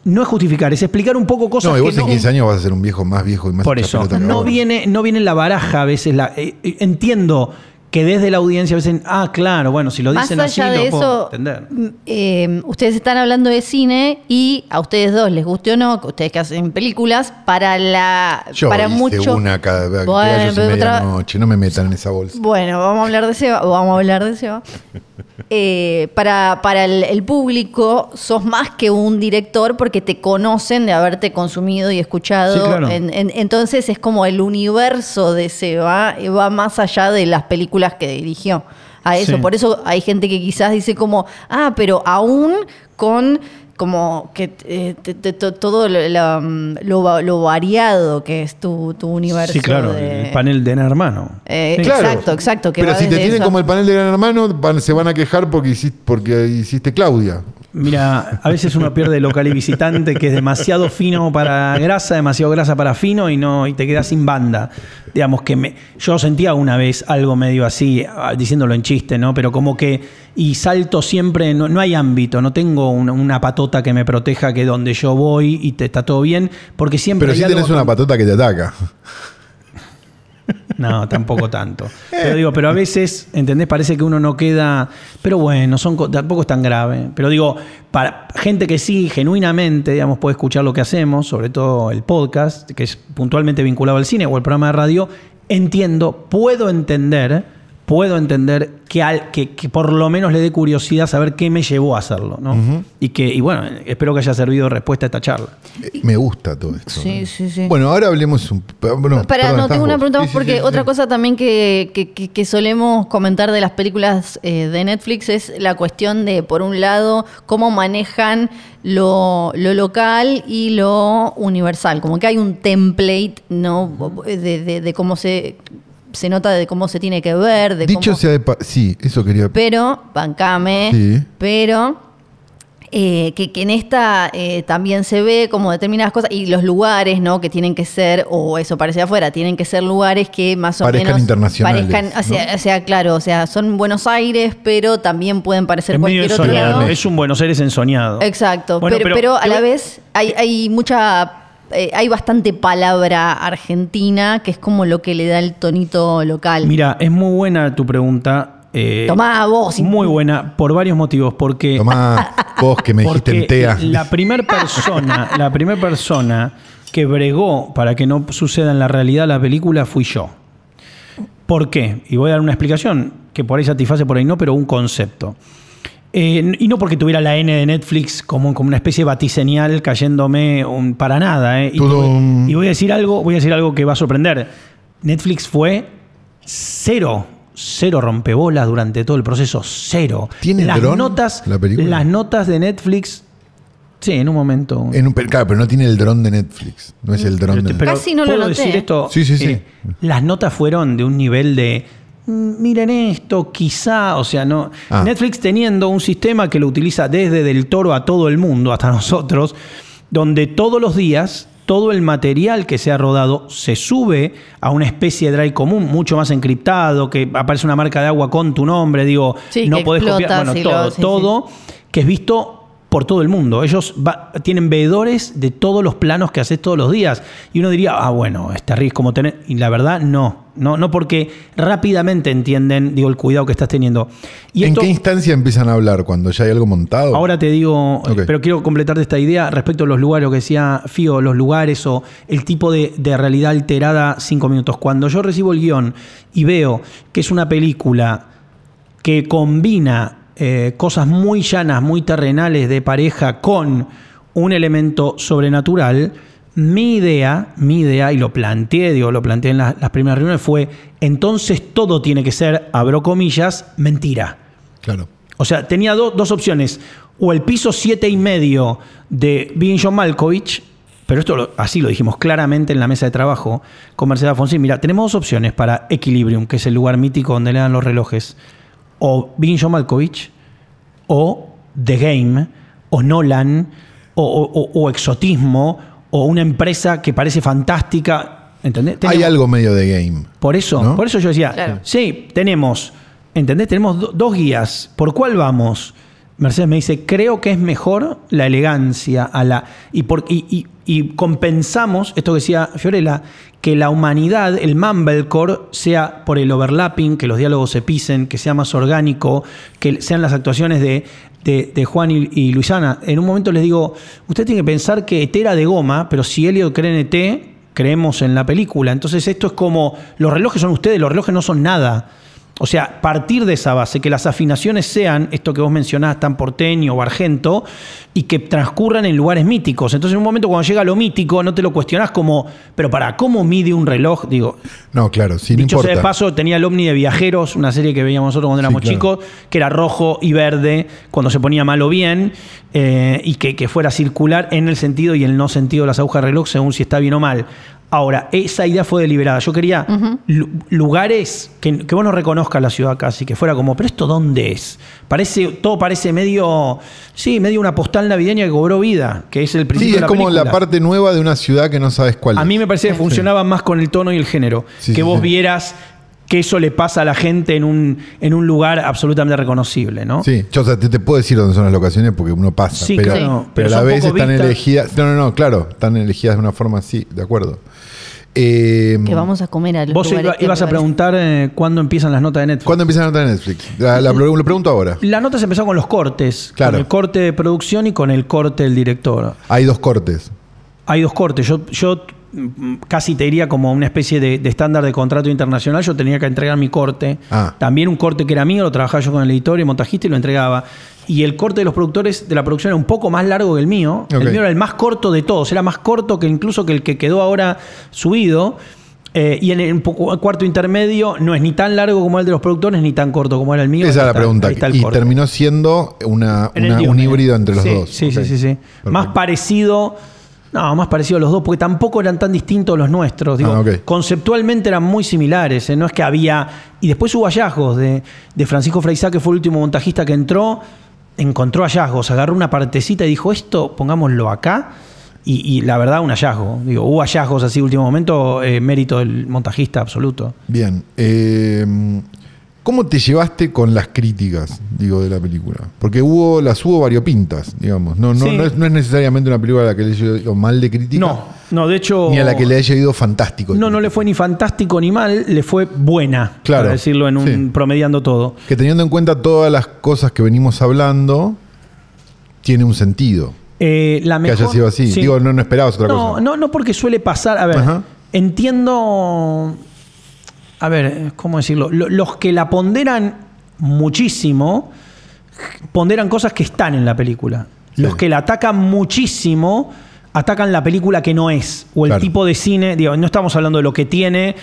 No es justificar, es explicar un poco cosas No, y que vos en 15 años vas a ser un viejo más viejo y más por eso, que no viene, no viene en la baraja a veces. La, eh, eh, entiendo que desde la audiencia a veces, ah, claro, bueno, si lo Más dicen así, de lo puedo eso, entender. mm, eh, ustedes están hablando de cine y a ustedes dos les guste o no, que ustedes que hacen películas, para la Yo para hice mucho. una cada vez Bueno, otra- medianoche, no me metan en esa bolsa. Bueno, vamos a hablar de Seba, vamos a hablar de Seba. Eh, para para el, el público, sos más que un director porque te conocen de haberte consumido y escuchado. Sí, claro. En- en- entonces es como el universo de Seba eh, va más allá de las películas que dirigió. a eso. Sí. Por eso hay gente que quizás dice como, ah, pero aún con como que eh, te- te- to- todo lo, la- lo va- lo variado que es tu, tu universo. Sí, claro, de- el panel de hermano. Eh, Sí. Claro. Exacto, exacto. Que Pero va si te tienen eso. como el panel de Gran Hermano, van- se van a quejar porque hiciste, porque hiciste Claudia. Mira, a veces uno pierde local y visitante que es demasiado fino para grasa, demasiado grasa para fino y no y te quedas sin banda. Digamos que me, yo sentía una vez algo medio así, ah, diciéndolo en chiste, ¿no? Pero como que y salto siempre, no, no hay ámbito, no tengo una, una patota que me proteja que donde yo voy y te está todo bien, porque siempre Pero sí tenés una patota que te ataca. No, tampoco tanto. Pero digo, pero a veces, ¿entendés? Parece que uno no queda. Pero bueno, son, co- tampoco es tan grave. Pero digo, para gente que sí, genuinamente, digamos, puede escuchar lo que hacemos, sobre todo el podcast, que es puntualmente vinculado al cine o el programa de radio, entiendo, puedo entender, puedo entender que, al, que, que por lo menos le dé curiosidad saber qué me llevó a hacerlo, ¿no? Y que, y bueno, espero que haya servido de respuesta a esta charla. Eh, Me gusta todo esto. Sí, ¿no? sí, sí. Bueno, ahora hablemos un bueno, Para, perdón, no, tengo una pregunta más Sí, sí, porque sí, otra sí. cosa también que, que- que- que solemos comentar de las películas eh, de Netflix es la cuestión de, por un lado, cómo manejan lo, lo local y lo universal. Como que hay un template, ¿no? De, de- de cómo se, se nota de cómo se tiene que ver, de Dicho cómo- sea de pa- sí, eso quería. Pero, bancame, Sí. pero eh, que, que en esta eh, también se ve como determinadas cosas y los lugares, ¿no? Que tienen que ser, o eso parece afuera, tienen que ser lugares que más o Parezcan menos internacionales, parezcan, o sea, ¿no? o sea, claro, o sea, son Buenos Aires, pero también pueden parecer cualquier otro lado. Es un Buenos Aires ensoñado. Exacto, Bueno, pero, pero- pero a la vez hay, hay mucha, eh, hay bastante palabra argentina que es como lo que le da el tonito local. Mira, es muy buena tu pregunta. eh, Tomá vos. Muy buena, por varios motivos. Porque, Tomá, vos que me dijiste TEA. la primera persona, la primera persona que bregó para que no suceda en la realidad la película fui yo. ¿Por qué? Y voy a dar una explicación que por ahí satisface, por ahí no, pero un concepto. Eh, y no porque tuviera la N de Netflix como, como una especie de batiseñal cayéndome un- para nada. eh. Y, voy a decir algo, voy a decir algo que va a sorprender. Netflix fue cero, cero rompebolas durante todo el proceso, cero. ¿Tiene las dron notas, la película? las notas de Netflix, sí, en un momento. En un, pero, claro, pero no tiene el dron de Netflix. No es el dron de Pero Casi no lo ¿puedo noté. decir esto? Eh, Sí, sí, sí. las notas fueron de un nivel de "Mm, miren esto, quizá, o sea, no. Ah. Netflix teniendo un sistema que lo utiliza desde Del Toro a todo el mundo, hasta nosotros, donde todos los días todo el material que se ha rodado se sube a una especie de drive común, mucho más encriptado, que aparece una marca de agua con tu nombre, digo, Sí, no podés copiar, bueno, todo, lo- sí, todo, que es visto por todo el mundo. Ellos va- tienen veedores de todos los planos que haces todos los días. Y uno diría, ah, bueno, es terrible como tener. Y la verdad, no. No, no porque rápidamente entienden, digo, el cuidado que estás teniendo. Y ¿En esto, qué instancia empiezan a hablar? ¿Cuando ya hay algo montado? ahora te digo, Ok. pero quiero completarte esta idea respecto a los lugares, lo que decía Fío, los lugares o el tipo de, de realidad alterada cinco minutos. Cuando yo recibo el guion y veo que es una película que combina eh, cosas muy llanas, muy terrenales de pareja con un elemento sobrenatural, mi idea, mi idea, y lo planteé, digo, lo planteé en la- las primeras reuniones, fue, entonces todo tiene que ser, abro comillas, mentira. Claro. O sea, tenía do- dos opciones. O el piso siete y medio de John Malkovich, pero esto lo- así lo dijimos claramente en la mesa de trabajo con Mercedes Alfonsín. Mira, tenemos dos opciones para Equilibrium, que es el lugar mítico donde le dan los relojes. O John Malkovich, o The Game, o Nolan, o, o- o- o Exotismo, o una empresa que parece fantástica. ¿Entendés? Hay algo medio de game. por eso, ¿No? por eso yo decía, Claro. sí, tenemos, ¿entendés? Tenemos do- dos guías. ¿Por cuál vamos? Mercedes me dice, creo que es mejor la elegancia a la. Y, por, y, y- compensamos, esto que decía Fiorella, que la humanidad, el mumblecore, sea por el overlapping, que los diálogos se pisen, que sea más orgánico, que sean las actuaciones de, de- de Juan y, y Luisana. En un momento les digo, usted tiene que pensar que ET era de goma, pero si Elliot cree en ET, creemos en la película. Entonces esto es como, los relojes son ustedes, los relojes no son nada. O sea, partir de esa base, que las afinaciones sean esto que vos mencionás, tan porteño o argento, y que transcurran en lugares míticos. Entonces, en un momento cuando llega lo mítico, no te lo cuestionás como, pero para, ¿cómo mide un reloj? Digo, No, claro, sí, no Dicho sea importa. de paso, tenía el Omni de Viajeros, una serie que veíamos nosotros cuando éramos claro. chicos, que era rojo y verde cuando se ponía mal o bien, eh, y que, que fuera circular en el sentido y el no sentido de las agujas de reloj, según si está bien o mal. Ahora, esa idea fue deliberada. Yo quería lu- lugares que, que vos no reconozcas la ciudad casi, que fuera como, pero esto dónde es? Parece, todo parece medio, sí, medio una postal navideña que cobró vida, que es el principio Sí, de es la como la parte nueva de una ciudad que no sabes cuál A es. mí me parecía que funcionaba más con el tono y el género. Sí, que sí, vos sí. vieras que eso le pasa a la gente en un, en un lugar absolutamente reconocible, ¿no? Sí, yo o sea, te, te puedo decir dónde son las locaciones porque uno pasa. Sí, pero, claro, pero, pero a la vez están vistas. elegidas. No, no, no, claro, están elegidas de una forma así, de acuerdo. Eh, Que vamos a comer a los Vos lugares que ibas a preguntar eh, cuándo empiezan las notas de Netflix. ¿Cuándo empieza la nota de Netflix? La, la- lo, lo pregunto ahora. La nota se empezó con los cortes, Claro. con el corte de producción y con el corte del director. Hay dos cortes. Hay dos cortes. Yo, yo casi te diría como una especie de, de estándar de contrato internacional. Yo tenía que entregar mi corte. Ah. También un corte que era mío, lo trabajaba yo con el editor y montajista y lo entregaba. Y el corte de los productores de la producción era un poco más largo que el mío. El mío era el más corto de todos. Era más corto que incluso que el que quedó ahora subido. Eh, y en el cuarto intermedio no es ni tan largo como el de los productores ni tan corto como era el mío. Esa es la está, pregunta. el Y corte. terminó siendo una, el un híbrido entre los Sí, dos. Sí, sí, sí, sí. Perfecto. Más parecido. No, más parecido a los dos, porque tampoco eran tan distintos los nuestros. Digo, Ah. Conceptualmente eran muy similares. ¿eh? No es que había. Y después hubo hallazgos de, de Francisco Freisá, que fue el último montajista que entró. Encontró hallazgos, agarró una partecita y dijo: Esto pongámoslo acá. Y, y la verdad, un hallazgo. Digo, hubo hallazgos así, último momento, eh, mérito del montajista absoluto. Bien. eh, ¿Cómo te llevaste con las críticas, digo, de la película? Porque hubo, las hubo variopintas, digamos. No, no, Sí. no, es, no es necesariamente una película a la que le haya ido mal de crítica. No, no, de hecho. Ni a la que le haya ido fantástico. No, no le fue ni fantástico ni mal, le fue buena, Claro, para decirlo en un sí. promediando todo. Que teniendo en cuenta todas las cosas que venimos hablando, tiene un sentido Eh, la que haya sido así. sí. Digo, no, no esperabas otra no, cosa. no, no porque suele pasar. A ver, Ajá. entiendo. A ver, ¿cómo decirlo? Lo- Los que la ponderan muchísimo, ponderan cosas que están en la película. Sí. Los que la atacan muchísimo, atacan la película que no es. O el Claro. tipo de cine. Digo, no estamos hablando de lo que tiene.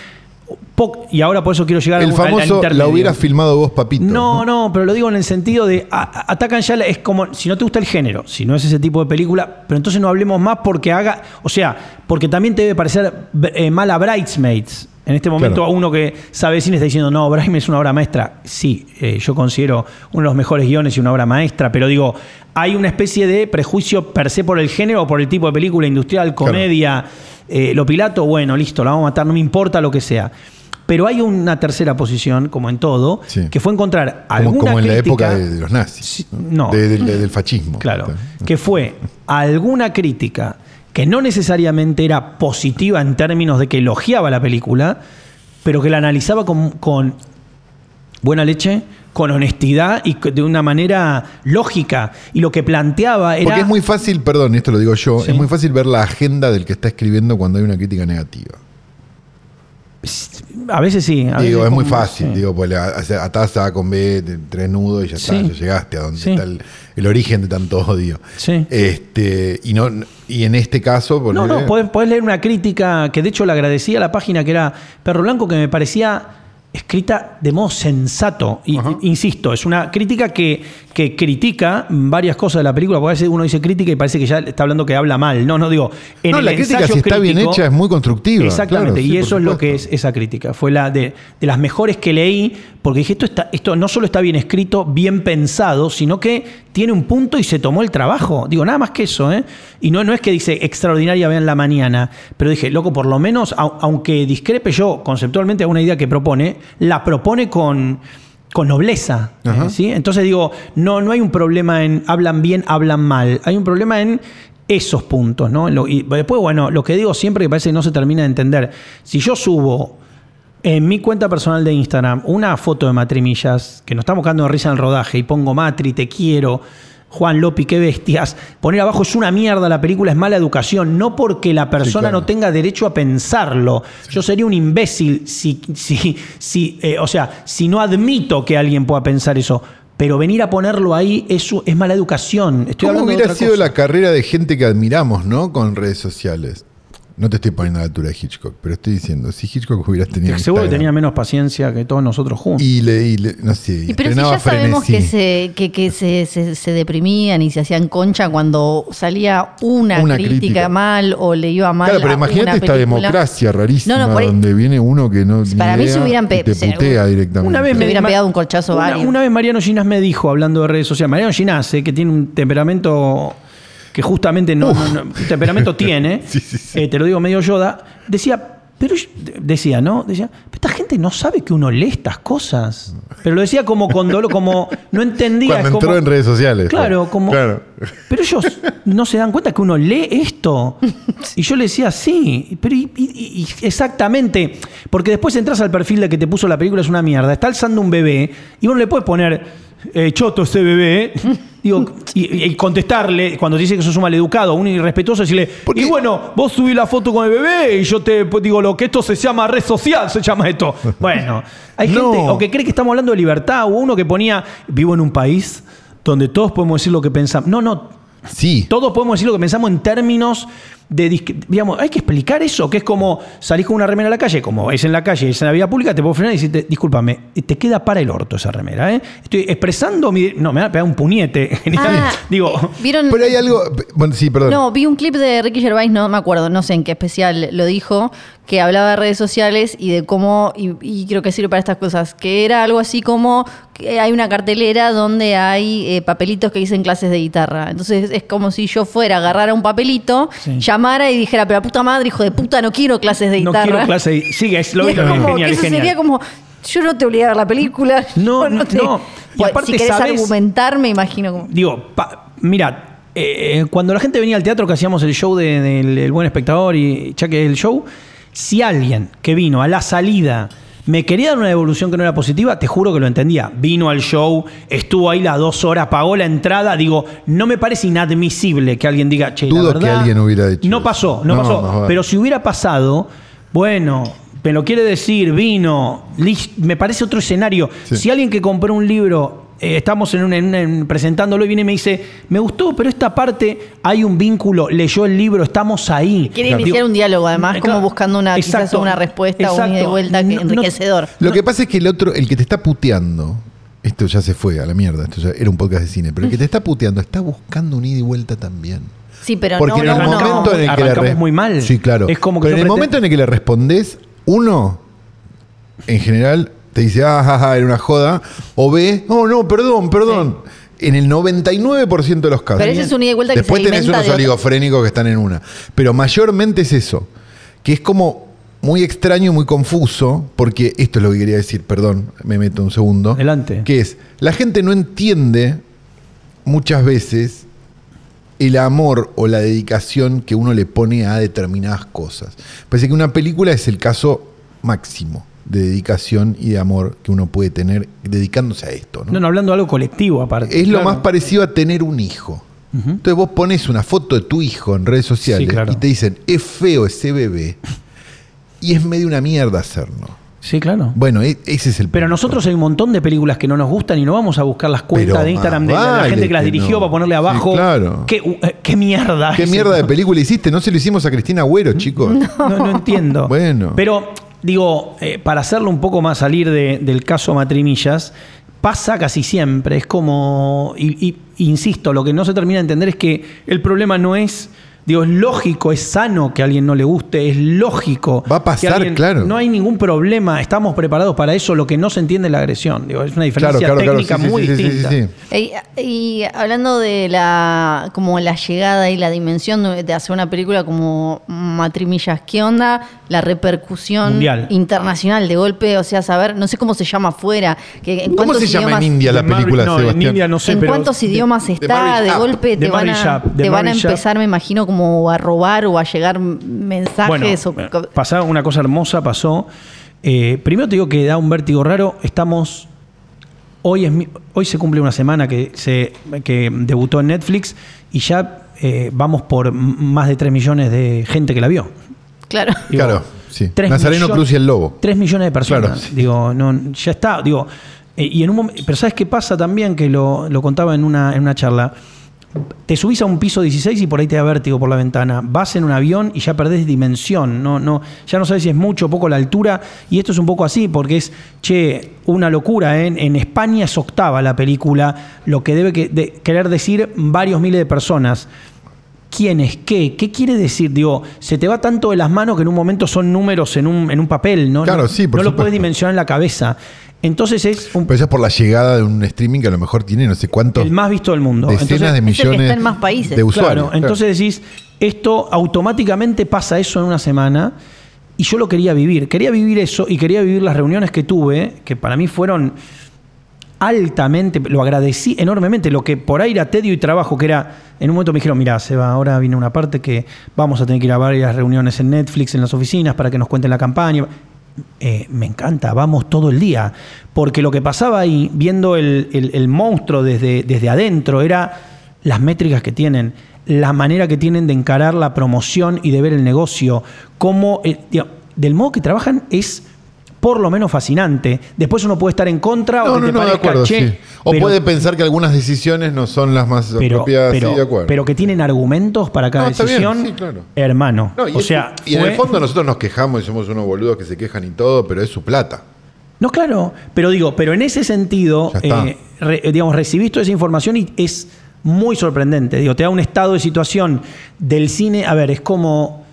Y ahora por eso quiero llegar El a un- al- al famoso, la hubieras filmado vos, papito. No, no, pero lo digo en el sentido de a- atacan ya, la- es como si no te gusta el género, si no es ese tipo de película, pero entonces no hablemos más porque haga, o sea, porque también te debe parecer eh, mala Bridesmaids. En este momento Claro. a uno que sabe cine está diciendo, no, Bridesmaids es una obra maestra. Sí, eh, yo considero uno de los mejores guiones y una obra maestra, pero digo, hay una especie de prejuicio per se por el género o por el tipo de película industrial, comedia, eh, lo pilato, bueno, listo, la vamos a matar, no me importa lo que sea. Pero hay una tercera posición, como en todo, Sí. que fue encontrar Como, alguna como en la época de, de los nazis. Sí, no. De- de- de- del fascismo. Claro, que fue alguna crítica que no necesariamente era positiva en términos de que elogiaba la película, pero que la analizaba con, con buena leche, con honestidad y de una manera lógica. Y lo que planteaba era... Porque es muy fácil, perdón, esto lo digo yo, Sí. es muy fácil ver la agenda del que está escribiendo cuando hay una crítica negativa. A veces sí. a digo, veces es muy fácil, sí. digo, pues atás A con B, tres nudos y ya está, Sí. ya llegaste a donde Sí. está el, el origen de tanto odio. Sí. Este, y no, y en este caso, No, no, podés, podés leer una crítica que de hecho le agradecía a la página que era Perro Blanco, que me parecía escrita de modo sensato. Y, Ajá. insisto, es una crítica que, que critica varias cosas de la película, porque a veces uno dice crítica y parece que ya está hablando que habla mal. No, no digo. En No, el la crítica, si está bien hecha, es muy constructiva. Exactamente, claro, sí, y eso es lo que es esa crítica. Fue la de, de las mejores que leí, porque dije, esto, está, esto no solo está bien escrito, bien pensado, sino que tiene un punto y se tomó el trabajo. Digo, nada más que eso, ¿eh? Y no, no es que dice extraordinaria, vean la mañana, pero dije, loco, por lo menos, au- aunque discrepe yo conceptualmente a una idea que propone, la propone con con nobleza. ¿sí? Entonces digo, no, no hay un problema en hablan bien, hablan mal. Hay un problema en esos puntos, ¿no? Lo- y después, bueno, lo que digo siempre que parece que no se termina de entender. Si yo subo en mi cuenta personal de Instagram una foto de Matrimillas, que nos estamos quedando de risa en el rodaje, y pongo Matri, te quiero, Juan Lopi, qué bestias. Poner abajo es una mierda, la película es mala educación, no porque la persona claro. no tenga derecho a pensarlo. Yo sería un imbécil si, si, si eh, o sea, si no admito que alguien pueda pensar eso. Pero venir a ponerlo ahí es, es mala educación. Estoy ¿Cómo hablando de hubiera sido cosa. la carrera de gente que admiramos, ¿no? Con redes sociales. No te estoy poniendo a la altura de Hitchcock, pero estoy diciendo, si Hitchcock hubiera tenido. Seguro que tenía menos paciencia que todos nosotros juntos. Y le, y le- no sé, Y pero si ya sabemos que, se, que, que se, se- se deprimían y se hacían concha cuando salía una, Una crítica, crítica. mal o le iba mal. Claro, pero a imagínate una esta película. democracia rarísima No, no, por ahí- donde viene uno que no. Para mí se hubieran pe- te putea directamente. Una vez me hubieran pegado un colchazo una, varios. una vez Mariano Ginás me dijo, hablando de redes sociales, Mariano Ginás, eh, que tiene un temperamento que justamente no, no- temperamento tiene, Sí, sí, sí. eh, te lo digo medio Yoda, decía, pero decía, ¿no? Decía, esta gente no sabe que uno lee estas cosas. Pero lo decía como con dolor, como no entendía. Cuando entró como- en redes sociales. Claro, como. Claro. Pero ellos no se dan cuenta que uno lee esto. Y yo le decía, sí, pero y- y- y exactamente. Porque después entras al perfil de que te puso la película, es una mierda. Está alzando un bebé y vos no le puedes poner eh, choto ese bebé. Digo, y, y contestarle, cuando te dice que sos un maleducado, un irrespetuoso, decirle, y bueno, vos subí la foto con el bebé y yo te pues, digo, lo que esto se llama red social, se llama esto. Bueno, hay No. gente o que cree que estamos hablando de libertad, o uno que ponía, vivo en un país donde todos podemos decir lo que pensamos. No, no, Sí. todos podemos decir lo que pensamos en términos de, digamos, hay que explicar eso, que es como salís con una remera a la calle, como es en la calle, es en la vía pública, te puedo frenar y decirte, discúlpame, te queda para el orto esa remera, ¿eh? Estoy expresando mi... No, me va a pegar un puñete. Ah, Digo, eh, ¿Vieron? Pero hay algo. Bueno, sí, perdón. No, vi un clip de Ricky Gervais, no me acuerdo, no sé en qué especial lo dijo, que hablaba de redes sociales y de cómo, y, y creo que sirve para estas cosas, que era algo así como que hay una cartelera donde hay eh, papelitos que dicen clases de guitarra. Entonces es como si yo fuera, agarrara un papelito, Sí. llamara y dijera, pero puta madre, hijo de puta, no quiero clases de no guitarra. quiero clase de... Sigue, es lo es como genial, eso genial. sería como, yo no te obligué a ver la película. No, yo no, te- no. Y aparte, si querés ¿sabes? argumentar, me imagino como... Digo, pa- mira, eh, cuando la gente venía al teatro que hacíamos el show de- del El Buen Espectador y ya que el show, si alguien que vino a la salida me quería dar una devolución que no era positiva, te juro que lo entendía. Vino al show, estuvo ahí las dos horas, pagó la entrada. Digo, no me parece inadmisible que alguien diga, che, la Dudo que alguien hubiera hecho No pasó, no, No, pasó. Pero si hubiera pasado, bueno, me lo quiere decir, vino, me parece otro escenario. Sí. Si alguien que compró un libro, eh, estamos en un- en un- en- presentándolo y viene y me dice, me gustó, pero esta parte hay un vínculo, leyó el libro, estamos ahí. Quiere iniciar un diálogo, además, eh, como buscando una, quizás exacto, una respuesta o un ida y exacto. vuelta no- enriquecedor. Lo que pasa es que el otro, el que te está puteando, esto ya se fue a la mierda, esto ya era un podcast de cine, pero el que te está puteando está buscando un ida y vuelta también. Sí, pero Porque no, en el no, no. momento en el que le muy mal. Sí, claro. Es como que pero en el momento en el que le respondes, uno, en general, te dice, ah, ja, ja, era una joda, o B, oh, no, perdón, perdón. En el 99% de los casos. Pero ese es un ida y vuelta que Después se tenés unos de otro- oligofrénicos que están en una. Pero mayormente es eso. Que es como muy extraño y muy confuso, porque esto es lo que quería decir, perdón, me meto un segundo. Adelante. Que es, la gente no entiende muchas veces el amor o la dedicación que uno le pone a determinadas cosas. Parece que una película es el caso máximo de dedicación y de amor que uno puede tener dedicándose a esto. ¿no? No, no, hablando de algo colectivo aparte. Es lo más parecido a tener un hijo. Entonces vos pones una foto de tu hijo en redes sociales Sí, claro. y te dicen, es feo ese bebé. Y es medio una mierda hacerlo. Sí, claro. Bueno, e- ese es el Pero punto. nosotros hay un montón de películas que no nos gustan y no vamos a buscar las cuentas Pero de Instagram de la- gente que las que dirigió no. para ponerle Sí, abajo. claro. ¿Qué, uh, eh, qué mierda. ¿Qué mierda de esto? película hiciste? No se lo hicimos a Cristina Agüero, chicos. No, no entiendo. Bueno. Pero, digo, eh, para hacerlo un poco más salir de- del caso Matrimillas, pasa casi siempre. Es como. Y, y- insisto, lo que no se termina de entender es que el problema no es. Digo, es lógico, es sano que a alguien no le guste, es lógico. Va a pasar, que alguien- claro. No hay ningún problema, estamos preparados para eso. Lo que no se entiende es la agresión. Digo, es una diferencia Claro, claro, técnica Sí, muy sí, sí, sí, distinta. sí. Y, y hablando de la como la llegada y la dimensión de, hacer una película como Matrimillas, ¿qué onda? La repercusión Mundial. internacional de golpe, o sea, saber, no sé cómo se llama afuera, que en ¿Cómo se llama en India la película, no, en Sebastián? India no sé, en pero- cuántos idiomas de está, de golpe te van, a, te van a empezar, me imagino, como a robar o a llegar mensajes. Bueno, o, pasaba una cosa hermosa, pasó. Eh, primero te digo que da un vértigo raro. Estamos hoy, es, mi- hoy se cumple una semana que, se, que debutó en Netflix y ya eh, vamos por más de 3 millones de gente que la vio. Claro. Digo, claro, sí. tres Nazareno millones- Cruz y el Lobo. 3 millones de personas. Claro, sí. Digo, no, ya está. Digo, eh, y en un pero ¿sabes qué pasa también? Que lo, lo contaba en una, en una charla. Te subís a un piso 16 y por ahí te da vértigo por la ventana. Vas en un avión y ya perdés dimensión. No, no, ya no sabes si es mucho o poco la altura. Y esto es un poco así, porque es, che, una locura. ¿eh? En España es octava la película, lo que debe que- de- querer decir varios miles de personas. ¿Quién es qué? ¿Qué quiere decir? Digo, se te va tanto de las manos que en un momento son números en un, en un papel, ¿no? Claro, no, sí, por no lo puedes dimensionar en la cabeza. Entonces es un- Pero eso es por la llegada de un streaming que a lo mejor tiene no sé cuántos el más visto del mundo. decenas Entonces, de millones está en más países. de usuarios. Claro, entonces decís, esto automáticamente pasa eso en una semana y yo lo quería vivir. Quería vivir eso y quería vivir las reuniones que tuve, que para mí fueron altamente, lo agradecí enormemente, lo que por ahí era tedio y trabajo, que era, en un momento me dijeron, mira, Seba, ahora viene una parte que vamos a tener que ir a varias reuniones en Netflix, en las oficinas, para que nos cuenten la campaña. Eh, me encanta, vamos todo el día, porque lo que pasaba ahí, viendo el, el- monstruo desde, desde adentro, era las métricas que tienen, la manera que tienen de encarar la promoción y de ver el negocio, cómo, eh, del modo que trabajan es por lo menos fascinante. Después uno puede estar en contra o No, te no, de acuerdo, "Che", sí. O pero- puede pensar que algunas decisiones no son las más pero, apropiadas, pero, sí, de acuerdo. pero que tienen argumentos para cada está bien, decisión, sí, claro. hermano. No, y, o es- sea, y en el fondo nosotros nos quejamos y somos unos boludos que se quejan y todo, pero es su plata. No, claro, pero digo, pero en ese sentido, eh, re- digamos, recibís toda esa información y es muy sorprendente. Digo, te da un estado de situación del cine. A ver, es como.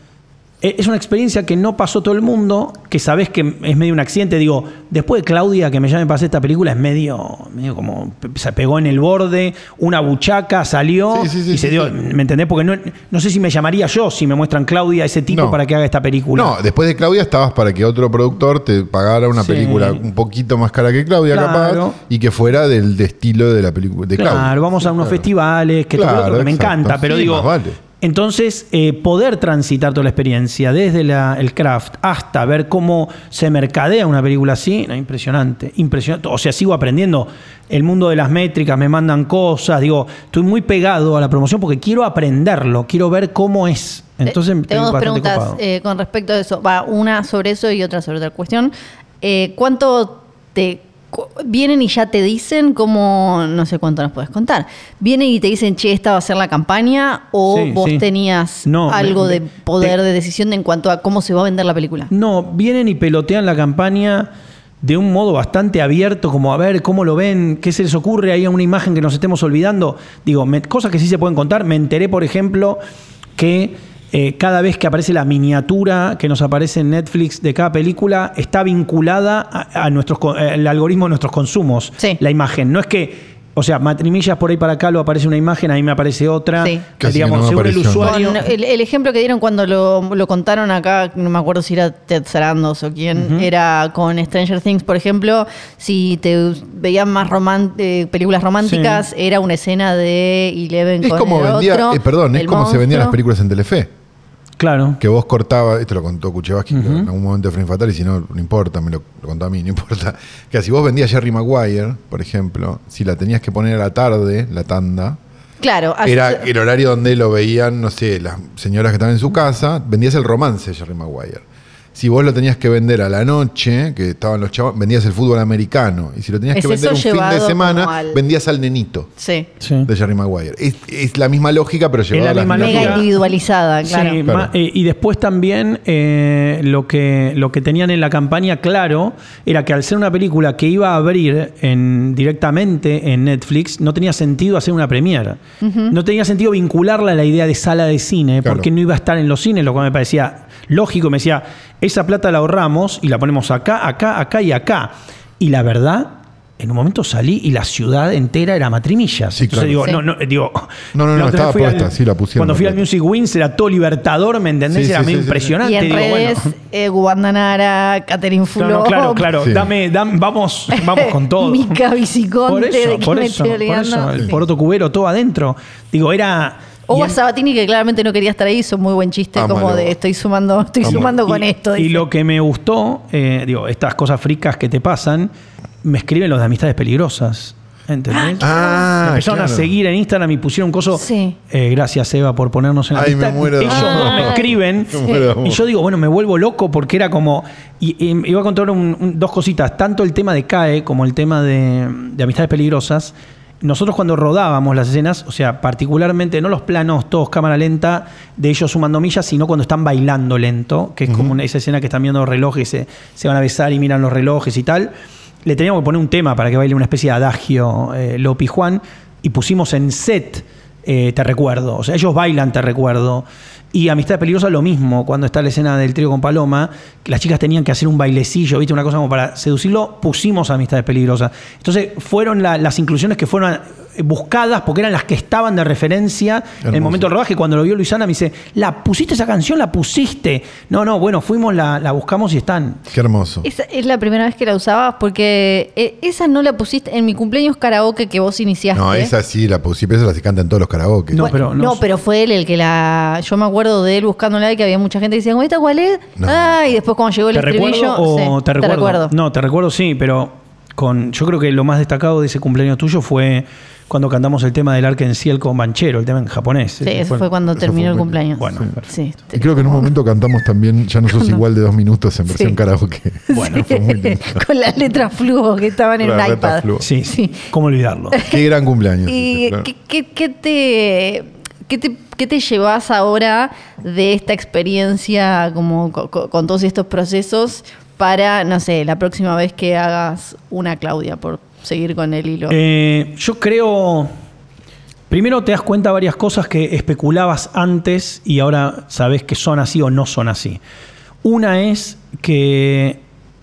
E- Es una experiencia que no pasó todo el mundo, que sabés que es medio un accidente. Digo, después de Claudia, que me llame para hacer esta película, es medio, medio como. Se pegó en el borde, una buchaca, salió Sí, sí, sí, y se dio. ¿Me entendés? Porque no, no sé si me llamaría yo si me muestran Claudia, ese tipo, No. para que haga esta película. No, después de Claudia estabas para que otro productor te pagara una película un poquito más cara que Claudia, Claro. capaz, y que fuera del de estilo de la película de Claro, Claudia. vamos a unos Claro. festivales, que todo lo Claro, otro que me encanta, pero digo, más vale. Entonces eh, poder transitar toda la experiencia, desde la- el craft hasta ver cómo se mercadea una película así, no, impresionante, impresionante. O sea, sigo aprendiendo el mundo de las métricas, me mandan cosas, digo, estoy muy pegado a la promoción porque quiero aprenderlo, quiero ver cómo es. Entonces, estoy tengo dos preguntas eh, con respecto a eso. Va, una sobre eso y otra sobre otra cuestión. Eh, ¿Cuánto te vienen y ya te dicen cómo, no sé cuánto nos puedes contar? ¿Vienen y te dicen, che, esta va a ser la campaña? ¿O Sí, vos sí. tenías No, algo me- de poder te- de decisión en cuanto a cómo se va a vender la película? No, vienen y pelotean la campaña de un modo bastante abierto, como a ver cómo lo ven, qué se les ocurre, hay una imagen que nos estemos olvidando. Digo, me- cosas que sí se pueden contar. Me enteré, por ejemplo, que eh, cada vez que aparece la miniatura que nos aparece en Netflix de cada película, está vinculada a, a nuestros, co- eh, el algoritmo de nuestros consumos. Sí. La imagen. No es que. O sea, matrimillas por ahí para acá lo aparece una imagen, a mí me aparece otra. Sí. Digamos, no me según el usuario. Con el, el ejemplo que dieron cuando lo, lo contaron acá, no me acuerdo si era Ted Sarandos o quién, era con Stranger Things, por ejemplo, si te veían más eh, películas románticas, era una escena de Eleven Es con como el vendía, otro, eh, perdón, es como se vendían las películas en Telefe. Claro. Que vos cortabas, esto lo contó Kuchevaski creo, en algún momento de Frame Fatal, y si no, no importa, me lo, lo contó a mí, no importa. Que si vos vendías Jerry Maguire, por ejemplo, si la tenías que poner a la tarde, la tanda, Claro, así- era el horario donde lo veían, no sé, las señoras que estaban en su casa, vendías el romance de Jerry Maguire. Si vos lo tenías que vender a la noche, que estaban los chavos, vendías el fútbol americano. Y si lo tenías Es que vender un fin de semana, al- vendías al nenito sí. Sí. de Jerry Maguire. Es, es la misma lógica, pero llevada la a las misma Mega individualizada, claro. Sí, Claro. ma- eh, y después también eh, lo, que, lo que tenían en la campaña claro era que al ser una película que iba a abrir en, directamente en Netflix, no tenía sentido hacer una premiere. No tenía sentido vincularla a la idea de sala de cine, Claro. porque no iba a estar en los cines, lo cual me parecía lógico. Me decía, esa plata la ahorramos y la ponemos acá, acá, acá y acá. Y la verdad... En un momento salí y la ciudad entera era matrimillas. Sí, Entonces claro. digo, no, no, digo, No, no, no, estaba puesta, sí, la pusieron Cuando fui al. Music Wings era todo libertador, ¿me entendés? Sí, era sí, medio sí, sí. impresionante. Y en digo, redes, bueno. eh, Guandanara, Catherine No, Fulop, no, claro, claro. Sí. Dame, dame- vamos, vamos con todo. Mica Viciconte, por eso, de que por me eso, estoy por eso, el Sí. poroto cubero, todo adentro. Digo, era. O a en- Sabatini, que claramente no quería estar ahí, hizo muy buen chiste, como de estoy sumando, estoy sumando con y, esto. y lo que me gustó, eh, digo, estas cosas fricas que te pasan, me escriben los de amistades peligrosas. ¿Entendés? Ah, Me empezaron a seguir en Instagram y pusieron un coso. Sí. Eh, gracias, Eva, por ponernos en la Ay, lista. me muero de Ellos amor. me escriben. Me muero. Y yo digo, bueno, me vuelvo loco porque era como. Y, y iba a contar un- un- dos cositas. Tanto el tema de CAE como el tema de, de amistades peligrosas. Nosotros cuando rodábamos las escenas, o sea, particularmente no los planos todos cámara lenta de ellos sumando millas, sino cuando están bailando lento, que es como una- esa escena que están viendo relojes, se, se van a besar y miran los relojes y tal. Le teníamos que poner un tema para que baile una especie de adagio eh, Lopi Juan y pusimos en set eh, Te Recuerdo. O sea, ellos bailan Te Recuerdo. Y Amistad Peligrosa lo mismo, cuando está la escena del trío con Paloma, que las chicas tenían que hacer un bailecillo, ¿viste? Una cosa como para seducirlo, pusimos Amistades Peligrosas. Entonces, fueron la- las inclusiones que fueron buscadas porque eran las que estaban de referencia en el momento del rodaje. Cuando lo vio Luisana, me dice, ¿la pusiste esa canción? ¿La pusiste? No, no, bueno, fuimos, la, la buscamos y están. Qué hermoso. Esa es la primera vez que la usabas porque eh, esa no la pusiste en mi cumpleaños karaoke que vos iniciaste. No, esa sí la puse, pero esa la se canta en todos los karaoke. No, pero no- no, pero fue él el que la. Yo me acuerdo de él buscándola y que había mucha gente que decía, ¿esta cuál es? No. Ah, y después cuando llegó el ¿Te recuerdo estribillo. o sí, te recuerdo? No, te recuerdo sí, pero con, yo creo que lo más destacado de ese cumpleaños tuyo fue cuando cantamos el tema del Arkenciel con Banchero, el tema en japonés. Sí, eso fue cuando eso terminó fue el cumpleaños. Bueno, sí. Y creo que en un momento cantamos también Ya no sos igual de dos minutos en versión Sí. karaoke. Bueno, fue muy lindo. Con las letras flujo que estaban en letras iPad. flujo. Sí, Sí. ¿cómo olvidarlo? Qué gran cumpleaños. ¿Y claro. qué, qué- qué te, qué, te, qué te llevas ahora de esta experiencia como co- co- con, todos estos procesos para, no sé, la próxima vez que hagas una Claudia, por seguir con el hilo? Eh, yo creo. Primero te das cuenta varias cosas que especulabas antes y ahora sabes que son así o no son así. Una es que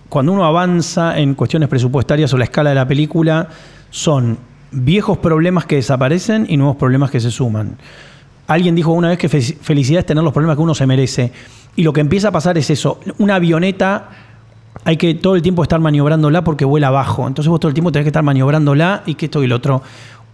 cuando uno avanza en cuestiones presupuestarias o la escala de la película, son viejos problemas que desaparecen y nuevos problemas que se suman. Alguien dijo una vez que fe- felicidad es tener los problemas que uno se merece. Y lo que empieza a pasar es eso. Una avioneta hay que todo el tiempo estar maniobrándola porque vuela abajo. Entonces vos todo el tiempo tenés que estar maniobrándola y que esto y lo otro.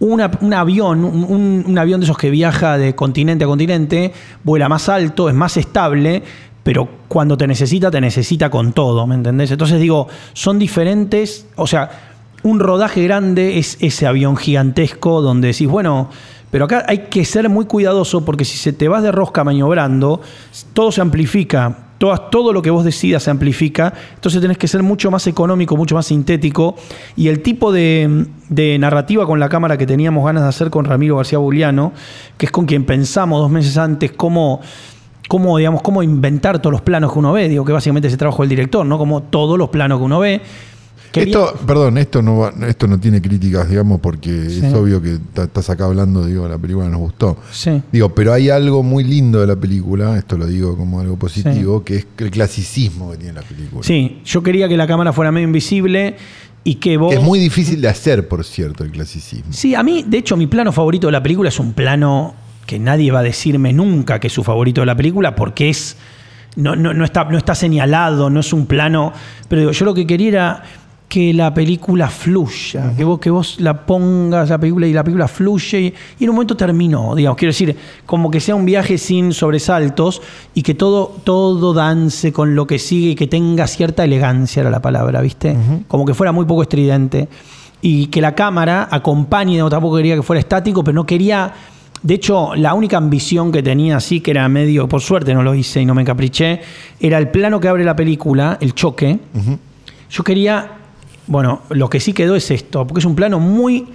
Un avión, un avión de esos que viaja de continente a continente, vuela más alto, es más estable, pero cuando te necesita, te necesita con todo, ¿me entendés? Entonces digo, son diferentes, o sea, un rodaje grande es ese avión gigantesco donde decís, bueno, pero acá hay que ser muy cuidadoso porque si se te vas de rosca maniobrando, todo se amplifica, todo, lo que vos decidas se amplifica, entonces tenés que ser mucho más económico, mucho más sintético. Y el tipo de, de narrativa con la cámara que teníamos ganas de hacer con Ramiro García Buliano, que es con quien pensamos dos meses antes cómo cómo, digamos, cómo inventar todos los planos que uno ve. Digo que básicamente ese trabajo del director, ¿no? Como todos los planos que uno ve. Esto, perdón, esto no, va- esto no tiene críticas, digamos, porque Sí. es obvio que estás acá hablando, digo, la película nos gustó. Sí. Digo, pero hay algo muy lindo de la película, esto lo digo como algo positivo, que es el clasicismo que tiene la película. Sí, yo quería que la cámara fuera medio invisible y que vos. Es muy difícil de hacer, por cierto, el clasicismo. Sí, a mí, de hecho, mi plano favorito de la película es un plano que nadie va a decirme nunca que es su favorito de la película porque es. No, no, no está, no está señalado, no es un plano. Pero digo, yo lo que quería era que la película fluya, que, vos, que vos la pongas la película y la película fluye y, y en un momento terminó, digamos, quiero decir, como que sea un viaje sin sobresaltos y que todo, todo dance con lo que sigue y que tenga cierta elegancia era la palabra, ¿viste? Como que fuera muy poco estridente y que la cámara acompañe, no, tampoco quería que fuera estático, pero no quería... De hecho, la única ambición que tenía así, que era medio, por suerte no lo hice y no me encapriché, era el plano que abre la película, el choque. Yo quería, bueno, lo que sí quedó es esto, porque es un plano muy,